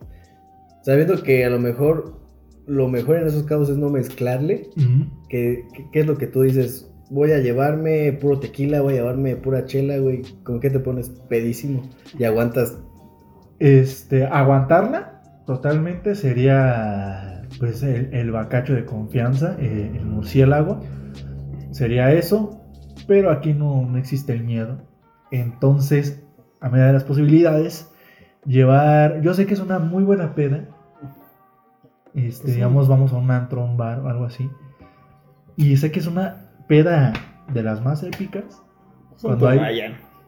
Sabiendo que a lo mejor lo mejor en esos casos es no mezclarle. Ujú. ¿Qué, qué, qué es lo que tú dices? Voy a llevarme puro tequila, voy a llevarme pura chela, güey. ¿Con qué te pones pedísimo? Y aguantas Este, aguantarla totalmente sería pues el, el bacacho de confianza, eh, el murciélago. Sería eso, pero aquí no, no existe el miedo. Entonces, a medida de las posibilidades, llevar. Yo sé que es una muy buena peda. Este, Sí. digamos, vamos a un antro, un bar o algo así. Y sé que es una peda de las más épicas. Cuando hay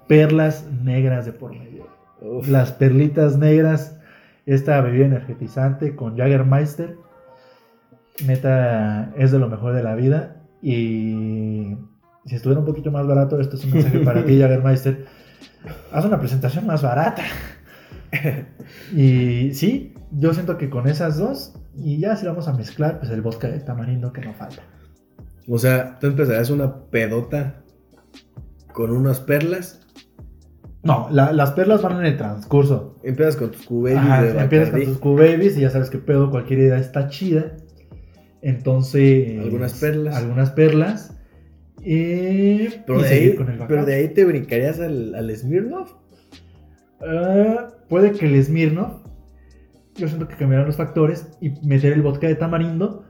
perlas negras de por medio. Uf. Las perlitas negras, esta bebida energetizante con Jagermeister, neta, es de lo mejor de la vida. Y si estuviera un poquito más barato, esto es un mensaje para ti, Jagermeister. Haz una presentación más barata. y sí, yo siento que con esas dos, y ya si vamos a mezclar, pues el bosque de tamarindo que no falta. O sea, tú empezarías una pedota con unas perlas No, la- las perlas van en el transcurso. Empiezas con tus Q-Babies empiezas con tus Q-Babies y ya sabes que pedo, cualquier idea está chida. Entonces. Algunas perlas. Algunas perlas. Y. Pero, y de ahí, con el pero backup. de ahí te brincarías al, al Smirnoff. Ah, puede que el Smirnoff. Yo siento que cambiarán los factores y meter el vodka de tamarindo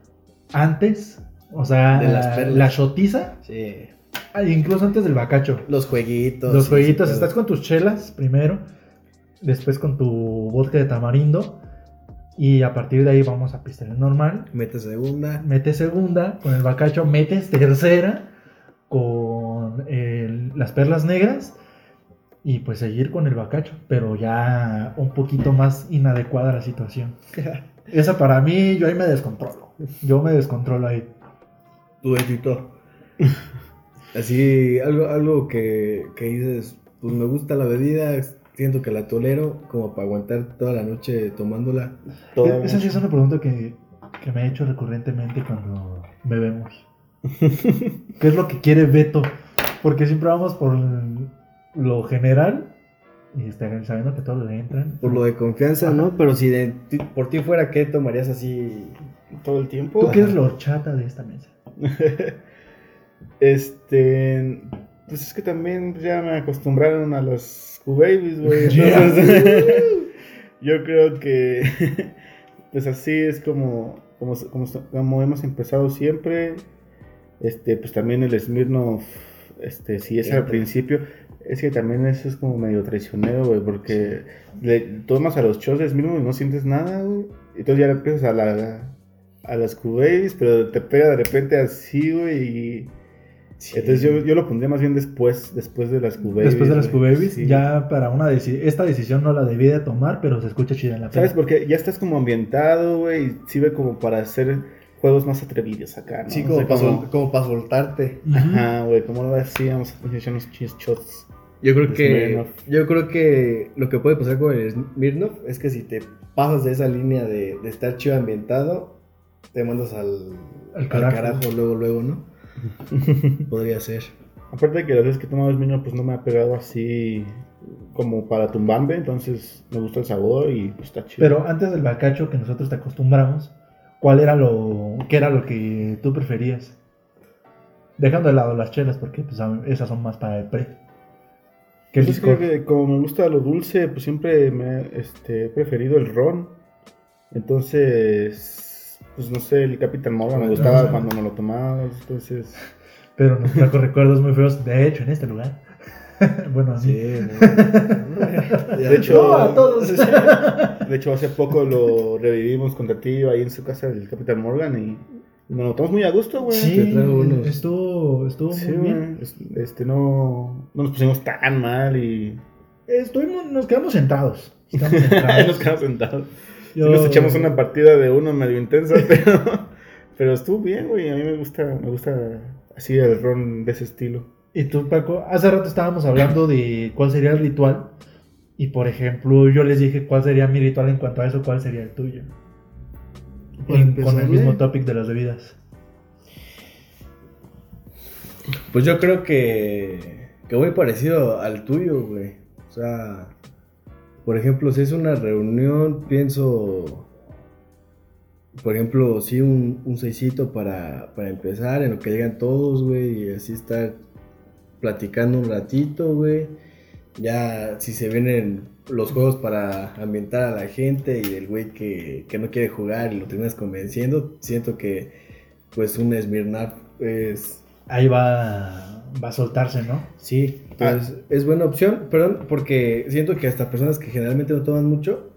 antes. O sea, De las perlas. la shotiza. Sí. Ah, Incluso antes del bacacho. Los jueguitos. Los jueguitos, estás con tus chelas primero, después con tu vodka de tamarindo y a partir de ahí vamos a pistear normal. Metes segunda. Metes segunda con el bacacho, metes tercera con el- las perlas negras y pues seguir con el bacacho, pero ya un poquito más inadecuada la situación. Esa para mí, yo ahí me descontrolo. Yo me descontrolo ahí. Tu editor. Así, algo, algo que, que dices, pues me gusta la bebida, siento que la tolero, como para aguantar toda la noche tomándola. Toda E-, Esa sí es una pregunta que, que me he hecho recurrentemente cuando bebemos. ¿Qué es lo que quiere Beto? Porque siempre vamos por lo general y está sabiendo que todos le entran. Por lo de confianza, ¿no? Pero si de ti- por ti fuera, ¿qué tomarías así? todo el tiempo. ¿Tú qué eres la horchata de esta mesa? Este. Pues es que también ya me acostumbraron a los Q-Babies, güey. Yeah. yo creo que. Pues así es como, como, como, como hemos empezado siempre. Este, pues también el Smirnoff. Este, si es al principio. Es que también eso es como medio traicionero, güey. Porque le tomas a los shows de Smirnoff y no sientes nada, güey. Entonces ya le empiezas a la. A las Q-Babies, pero te pega de repente así, güey, y... Entonces yo, yo lo pondría más bien después, después de las Q-Babies. Después de las. Q-Babies, Sí. ya para una deci- esta decisión no la debí de tomar, pero se escucha chida en la ¿Sabes? Porque ya estás como ambientado, güey, y sirve como para hacer juegos más atrevidos acá, ¿no? Sí, O como, sea, para, como- como para soltarte. Ajá, güey, como lo hacíamos, echar unos chis shots. Yo creo que yo creo que lo que puede pasar con el Smirnoff es que si te pasas de esa línea de, de estar chido ambientado, te mandas al, Al al carajo. carajo. luego, luego, ¿no? Podría ser. Aparte de que las veces que he tomado Smirnoff, pues no me ha pegado así como para tumbambe, entonces me gusta el sabor y pues está chido. Pero antes del bacacho que nosotros te acostumbramos, ¿cuál era lo qué era lo que tú preferías? Dejando de lado las chelas porque pues, esas son más para el pre. ¿Qué Pues es licor? que como me gusta lo dulce, pues siempre me este, he preferido el ron. Entonces, pues no sé, el Capitán Morgan me gustaba cuando me lo tomaba. Entonces, Pero nos trajo recuerdos muy feos. De hecho, en este lugar. bueno, a mí. Sí, no. de hecho, No, a todos. de hecho hace poco lo revivimos con Tatillo ahí en su casa del Capitán Morgan y, nos lo tomamos muy a gusto, güey. Sí, unos. estuvo, estuvo Sí, muy bien. Es- Este, no, no nos pusimos tan mal y Estuvimos, nos quedamos sentados. Estamos sentados. nos quedamos sentados. Sí Yo- nos echamos una partida de uno medio intensa, pero, pero estuvo bien, güey. A mí me gusta, me gusta así el ron de ese estilo. Y tú, Paco, hace rato estábamos hablando de cuál sería el ritual. Y por ejemplo, yo les dije cuál sería mi ritual en cuanto a eso, cuál sería el tuyo. En- con el mismo topic de las bebidas. Pues yo creo que, que muy parecido al tuyo, güey. O sea, por ejemplo, si es una reunión, pienso, por ejemplo, sí, un, un seisito para, para empezar, en lo que llegan todos, güey, y así estar platicando un ratito, güey. Ya, si se vienen los juegos para ambientar a la gente y el güey que, que no quiere jugar y lo terminas convenciendo, siento que, pues, un Smirnoff es Ahí va, va a soltarse, ¿no? Sí, pues es buena opción, perdón, porque siento que hasta personas que generalmente no toman mucho,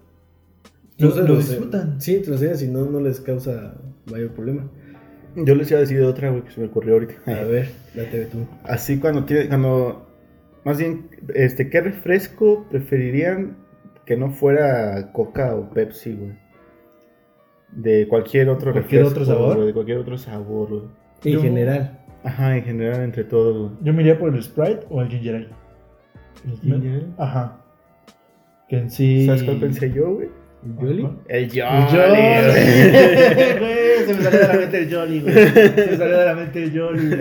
Lo- se lo los- disfrutan. Sí, te lo y no, no les causa mayor problema. Yo les iba a decir de otra, güey, que se me ocurrió ahorita. A ver, date tú. Así cuando tiene, cuando, más bien, este, ¿qué refresco preferirían que no fuera Coca o Pepsi, güey? De cualquier otro ¿Cualquier refresco, otro sabor? güey, de cualquier otro sabor, güey. En Yo- general, Ajá, en general, entre todos, güey. Yo me iría por el Sprite o el Ginger Ale. El- ¿Ginger Ale? Ajajá. Que en sí. ¿Sabes cuál pensé yo, güey? ¿Yoli? Ajá. El El Jolly, Jolly. Güey, se me salió de la mente el Jolly, güey. Se me salió de la mente el Jolly.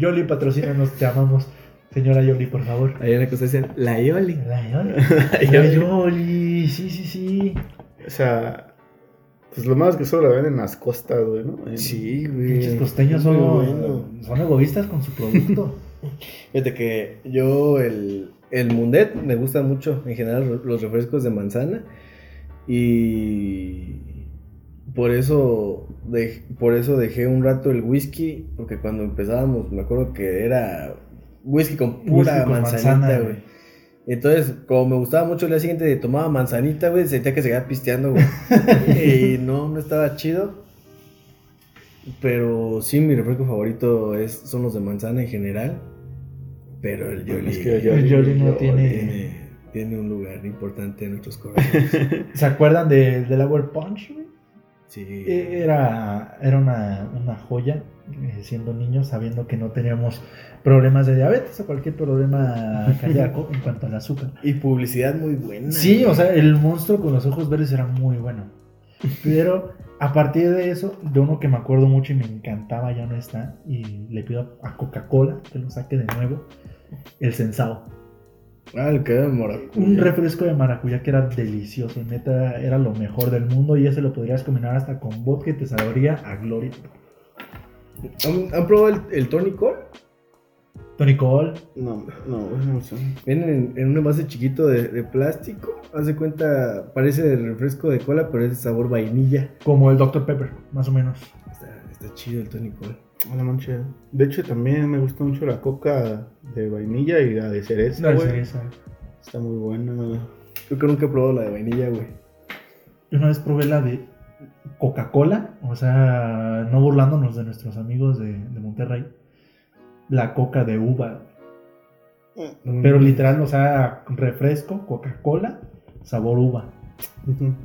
Jolly, patrocínanos, te amamos. Señora Yoli, por favor. Hay una cosa dicen, la Yoli. La Yoli. La Yoli, sí, sí, sí. O sea, pues lo más que solo la ven en las costas, güey, ¿no? En- Sí, güey. Pinches costeños son, bueno. son egoístas con su producto. Fíjate que yo el, el Mundet me gusta mucho, en general los refrescos de manzana y por eso dej- por eso dejé un rato el whisky porque cuando empezábamos me acuerdo que era whisky con pura Whisky con manzanita, manzana, güey. Entonces, como me gustaba mucho, el día siguiente tomaba manzanita, güey, sentía que se quedaba pisteando, güey. y no, no estaba chido. Pero sí, mi refresco favorito es, son los de manzana en general. Pero el Yoli, Es que el El Yoli no tiene- tiene, tiene un lugar importante en nuestros corazones. ¿Se acuerdan de- del Hour Punch? güey? Sí. Eh, Era, era una, una joya, eh, siendo niños, sabiendo que no teníamos problemas de diabetes o cualquier problema cardíaco en cuanto al azúcar. Y publicidad muy buena. Sí, o sea, el monstruo con los ojos verdes era muy bueno. Pero a partir de eso, de uno que me acuerdo mucho y me encantaba, ya no está, y le pido a Coca-Cola que lo saque de nuevo, el Sensao. Ah, el que era de maracuyá. Un refresco de maracuyá que era delicioso, neta, era lo mejor del mundo y ese lo podrías combinar hasta con vodka y te sabría a gloria. ¿Han, han probado el, el Tony Cole? Tony Cole, No, no, no sé. Vienen en, en un envase chiquito de, de plástico. Haz de cuenta, parece el refresco de cola, pero es de sabor vainilla. como el Dr. Pepper, más o menos. Está, está chido el Tony Cole. A la mancha. De hecho, también me gusta mucho la coca de vainilla y la de cereza, La de güey. cereza. Está muy buena. Creo que nunca he probado la de vainilla, güey. Yo una vez probé la de Coca-Cola, o sea, no burlándonos de nuestros amigos de, de Monterrey, la coca de uva. Pero literal, o sea, refresco, Coca-Cola, sabor uva.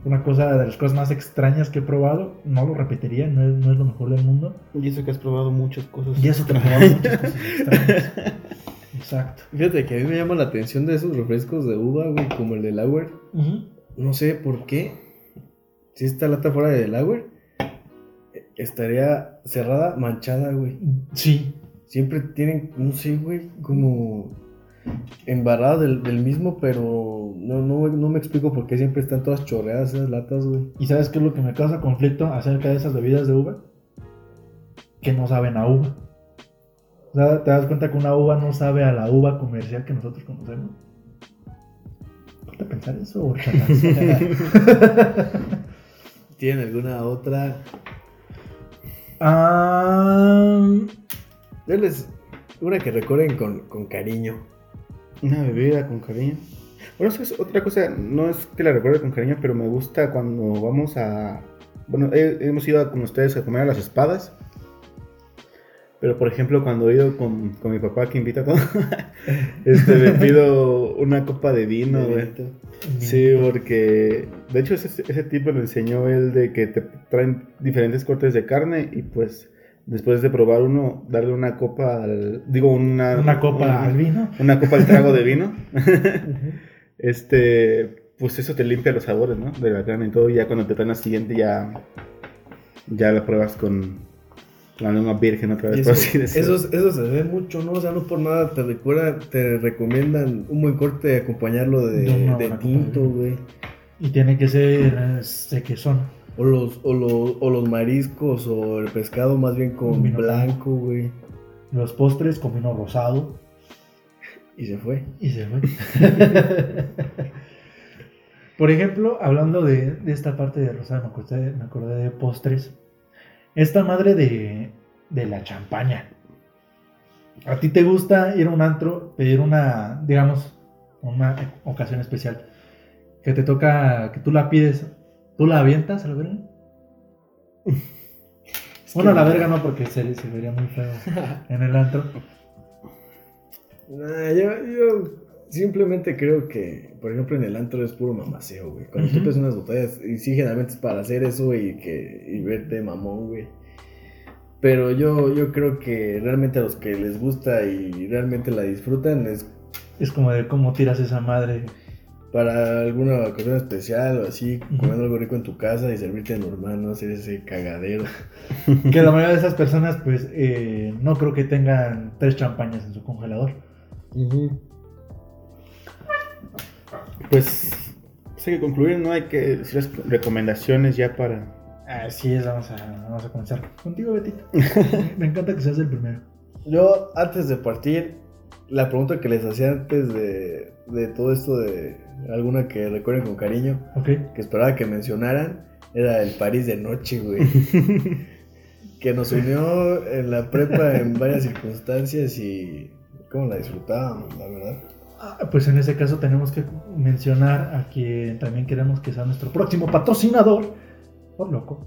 Una cosa de las cosas más extrañas que he probado, no lo repetiría, no es, no es lo mejor del mundo. Y eso que has probado muchas cosas. Y eso que he probado muchas cosas extrañas. Exacto. Fíjate que a mí me llama la atención de esos refrescos de uva, güey, como el de Lauer. No sé por qué. Si esta lata fuera de Lauer, estaría cerrada, manchada, güey. Sí, Siempre tienen, no sé, güey, como embarrado del, del mismo, pero no, no, no me explico por qué siempre están todas chorreadas esas latas, güey. ¿Y sabes qué es lo que me causa conflicto acerca de esas bebidas de uva? Que no saben a uva. O sea, ¿te das cuenta que una uva no sabe a la uva comercial que nosotros conocemos? ¿Ponte a pensar eso? ¿Tienen alguna otra? Ah, Denles una que recuerden con, con cariño. Una bebida con cariño. Bueno, eso es otra cosa, no es que la recuerde con cariño, pero me gusta cuando vamos a... Bueno, he- hemos ido con ustedes a comer a las espadas. Pero por ejemplo, cuando he ido con, con mi papá que invita a todo, este, me pido una copa de vino, güey. Sí, porque de hecho ese, ese tipo lo enseñó él de que te traen diferentes cortes de carne y pues después de probar uno, darle una copa al... Digo, una... una copa una- al vino. una copa al trago de vino. este, pues eso te limpia los sabores, ¿no? De la carne y todo. Y ya cuando te traen la siguiente ya, ya la pruebas con la misma virgen otra vez. eso, por así decirlo. eso, eso se ve mucho, ¿no? O sea, no por nada te recuerda, te recomiendan un buen corte de acompañarlo de, De de tinto, de güey. Y tiene que ser eh, sequezón. O los, o, los, o los mariscos o el pescado más bien con Vino blanco, güey. Los postres con vino rosado. Y se fue. Y se fue. Por ejemplo, hablando de, de esta parte de Rosada, me acordé, me acordé de postres. Esta madre de, de la champaña. ¿A ti te gusta ir a un antro, pedir una, digamos, una ocasión especial? Que te toca, que tú la pides, tú la avientas a la verga. Bueno, a la verga no, porque se, se vería muy feo en el antro. Nah, yo, yo simplemente creo que, por ejemplo, en el antro es puro mamaceo, güey. Cuando tú Ujú. pides unas botellas, y sí, generalmente es para hacer eso y, que, y verte mamón, güey. Pero yo, yo creo que realmente a los que les gusta y realmente la disfrutan es Es como de cómo tiras esa madre. Para alguna ocasión especial o así, comiendo algo rico en tu casa y servirte normal, no hacer ese cagadero. Que la mayoría de esas personas, pues, eh, no creo que tengan tres champañas en su congelador. Pues, pues hay que concluir, ¿no? Hay que decir las recomendaciones ya para... Así es, vamos a, vamos a comenzar. Contigo, Betito. Me encanta que seas el primero. Yo, antes de partir, la pregunta que les hacía antes de, de todo esto de alguna que recuerden con cariño, que esperaba que mencionaran, era el París de noche, güey. que nos unió en la prepa en varias circunstancias y cómo la disfrutábamos, la verdad. Ah, Pues en ese caso tenemos que mencionar a quien también queremos que sea nuestro próximo patrocinador, por loco,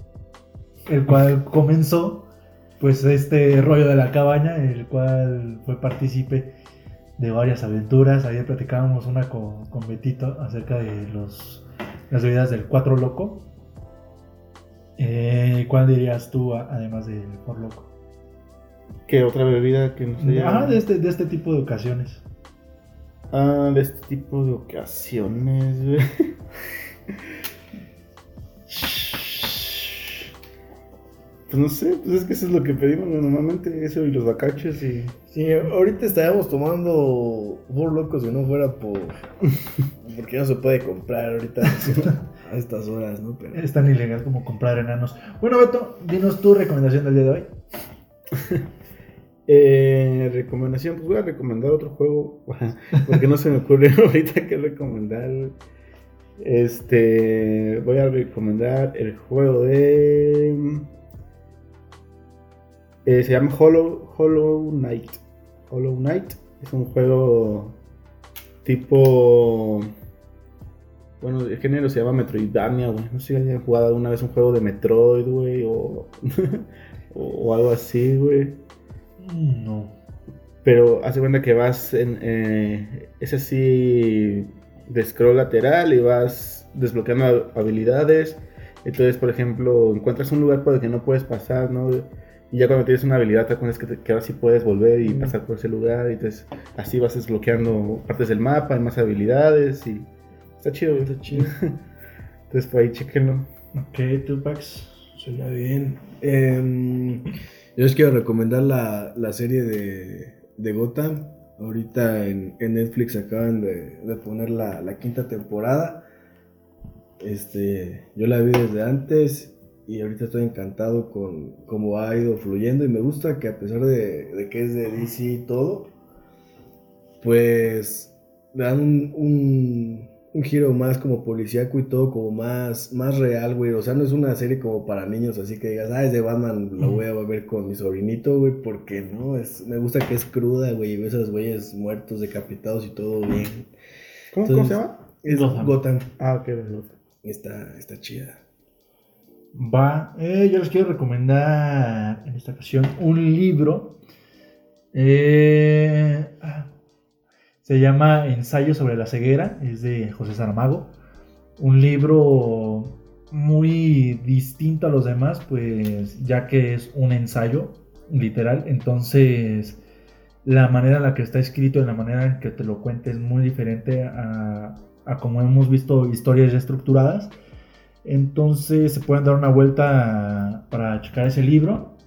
el cual comenzó pues este rollo de la cabaña, el cual fue partícipe de varias aventuras. Ayer platicábamos una con, con Betito acerca de los, las bebidas del Cuatro Loco. Eh, ¿Cuál dirías tú además del Por Loco? ¿Qué otra bebida que nos haya... Ah, de este, de este tipo de ocasiones. Ah, de este tipo de ocasiones, güey. Pues no sé, pues es que eso es lo que pedimos normalmente, eso y los bacaches y... Sí, ahorita estaríamos tomando por si no fuera por. Porque no se puede comprar ahorita a estas horas, ¿no? Pero. Es tan ilegal como comprar enanos. Bueno, Beto, dinos tu recomendación del día de hoy. Eh, recomendación, pues voy a recomendar otro juego, porque no se me ocurre ahorita qué recomendar. Este, voy a recomendar el juego de... eh, se llama Hollow, Hollow Knight. Hollow Knight es un juego tipo... Bueno, el género se llama Metroidvania, güey. No sé si hayan jugado alguna vez un juego de Metroid, güey, o, o, algo así, güey. No. Pero hace cuenta que vas en. eh, es así. De scroll lateral y vas desbloqueando hab- habilidades. Entonces, por ejemplo, encuentras un lugar por el que no puedes pasar, ¿no? Y ya cuando tienes una habilidad, te acuerdas que, te- que ahora sí puedes volver y Mm. pasar por ese lugar. Y entonces, así vas desbloqueando partes del mapa, más habilidades y. Está chido. Está chido. Entonces, por ahí, chequenlo. Ok, Tupacs. Suena bien. Em, yo les quiero recomendar la, la serie de, de Gotham. Ahorita en, en Netflix acaban de, de poner la, la quinta temporada. Este, yo la vi desde antes y ahorita estoy encantado con cómo ha ido fluyendo y me gusta que a pesar de, de que es de DC y todo, pues le dan un, un, un giro más como policíaco y todo como más, más real, güey. O sea, no es una serie como para niños, así que digas, ah, es de Batman, lo voy a ver con mi sobrinito, güey, porque no, es, me gusta que es cruda, güey, y ves a los güeyes muertos, decapitados y todo bien. ¿Cómo, cómo se llama? Es Gotham. Gotham. Ah, ok, de Está, está chida. Va, eh, yo les quiero recomendar en esta ocasión un libro. Eh, ah, se llama Ensayo sobre la ceguera, es de José Saramago. Un libro muy distinto a los demás, pues ya que es un ensayo, literal. Entonces, la manera en la que está escrito y la manera en que te lo cuente es muy diferente a, a como hemos visto historias ya estructuradas. Entonces se pueden dar una vuelta para checar ese libro.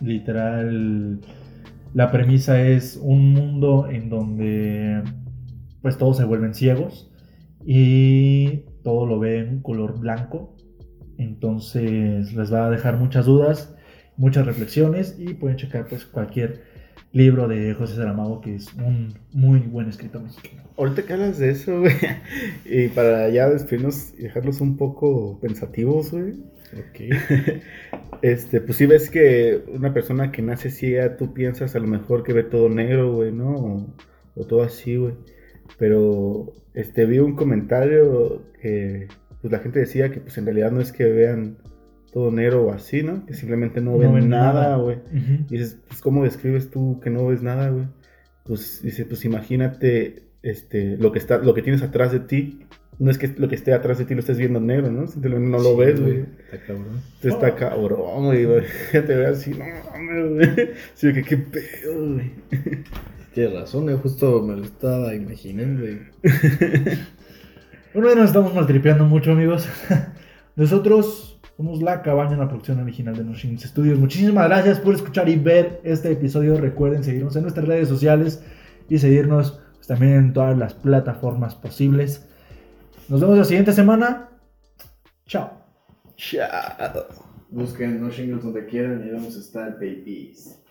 Literal, la premisa es un mundo en donde pues todos se vuelven ciegos y todo lo ven color blanco. Entonces les va a dejar muchas dudas, muchas reflexiones y pueden checar pues cualquier libro de José Saramago que es un muy buen escritor mexicano. Ahorita que hablas de eso, güey, y para ya despedirnos y dejarlos un poco pensativos, güey. Ok. Este, pues sí ves que una persona que nace ciega, tú piensas a lo mejor que ve todo negro, güey, ¿no? O, o todo así, güey. Pero, este, vi un comentario que, pues la gente decía que, pues en realidad no es que vean todo negro o así, ¿no? Que simplemente no, No ven, ven nada, güey. Y dices, pues, ¿cómo describes tú que no ves nada, güey? Pues dice, pues imagínate este, lo que está, lo que tienes atrás de ti. No es que lo que esté atrás de ti lo estés viendo negro, ¿no? Simplemente no lo Sí, ves, güey. Está cabrón. Está cabrón, güey. güey. Ya te veas así, no mames, güey. Sí, que qué pedo, güey. Tienes razón, eh, justo me lo estaba imaginando. y- Bueno, ya nos estamos maltripeando mucho, amigos. Nosotros somos La Cabaña, la producción original de Noshins Studios. Muchísimas gracias por escuchar y ver este episodio. Recuerden seguirnos en nuestras redes sociales y seguirnos pues, también en todas las plataformas posibles. Nos vemos la siguiente semana. Chao. Chao. Busquen No Shingles donde quieran y vamos a estar, babies.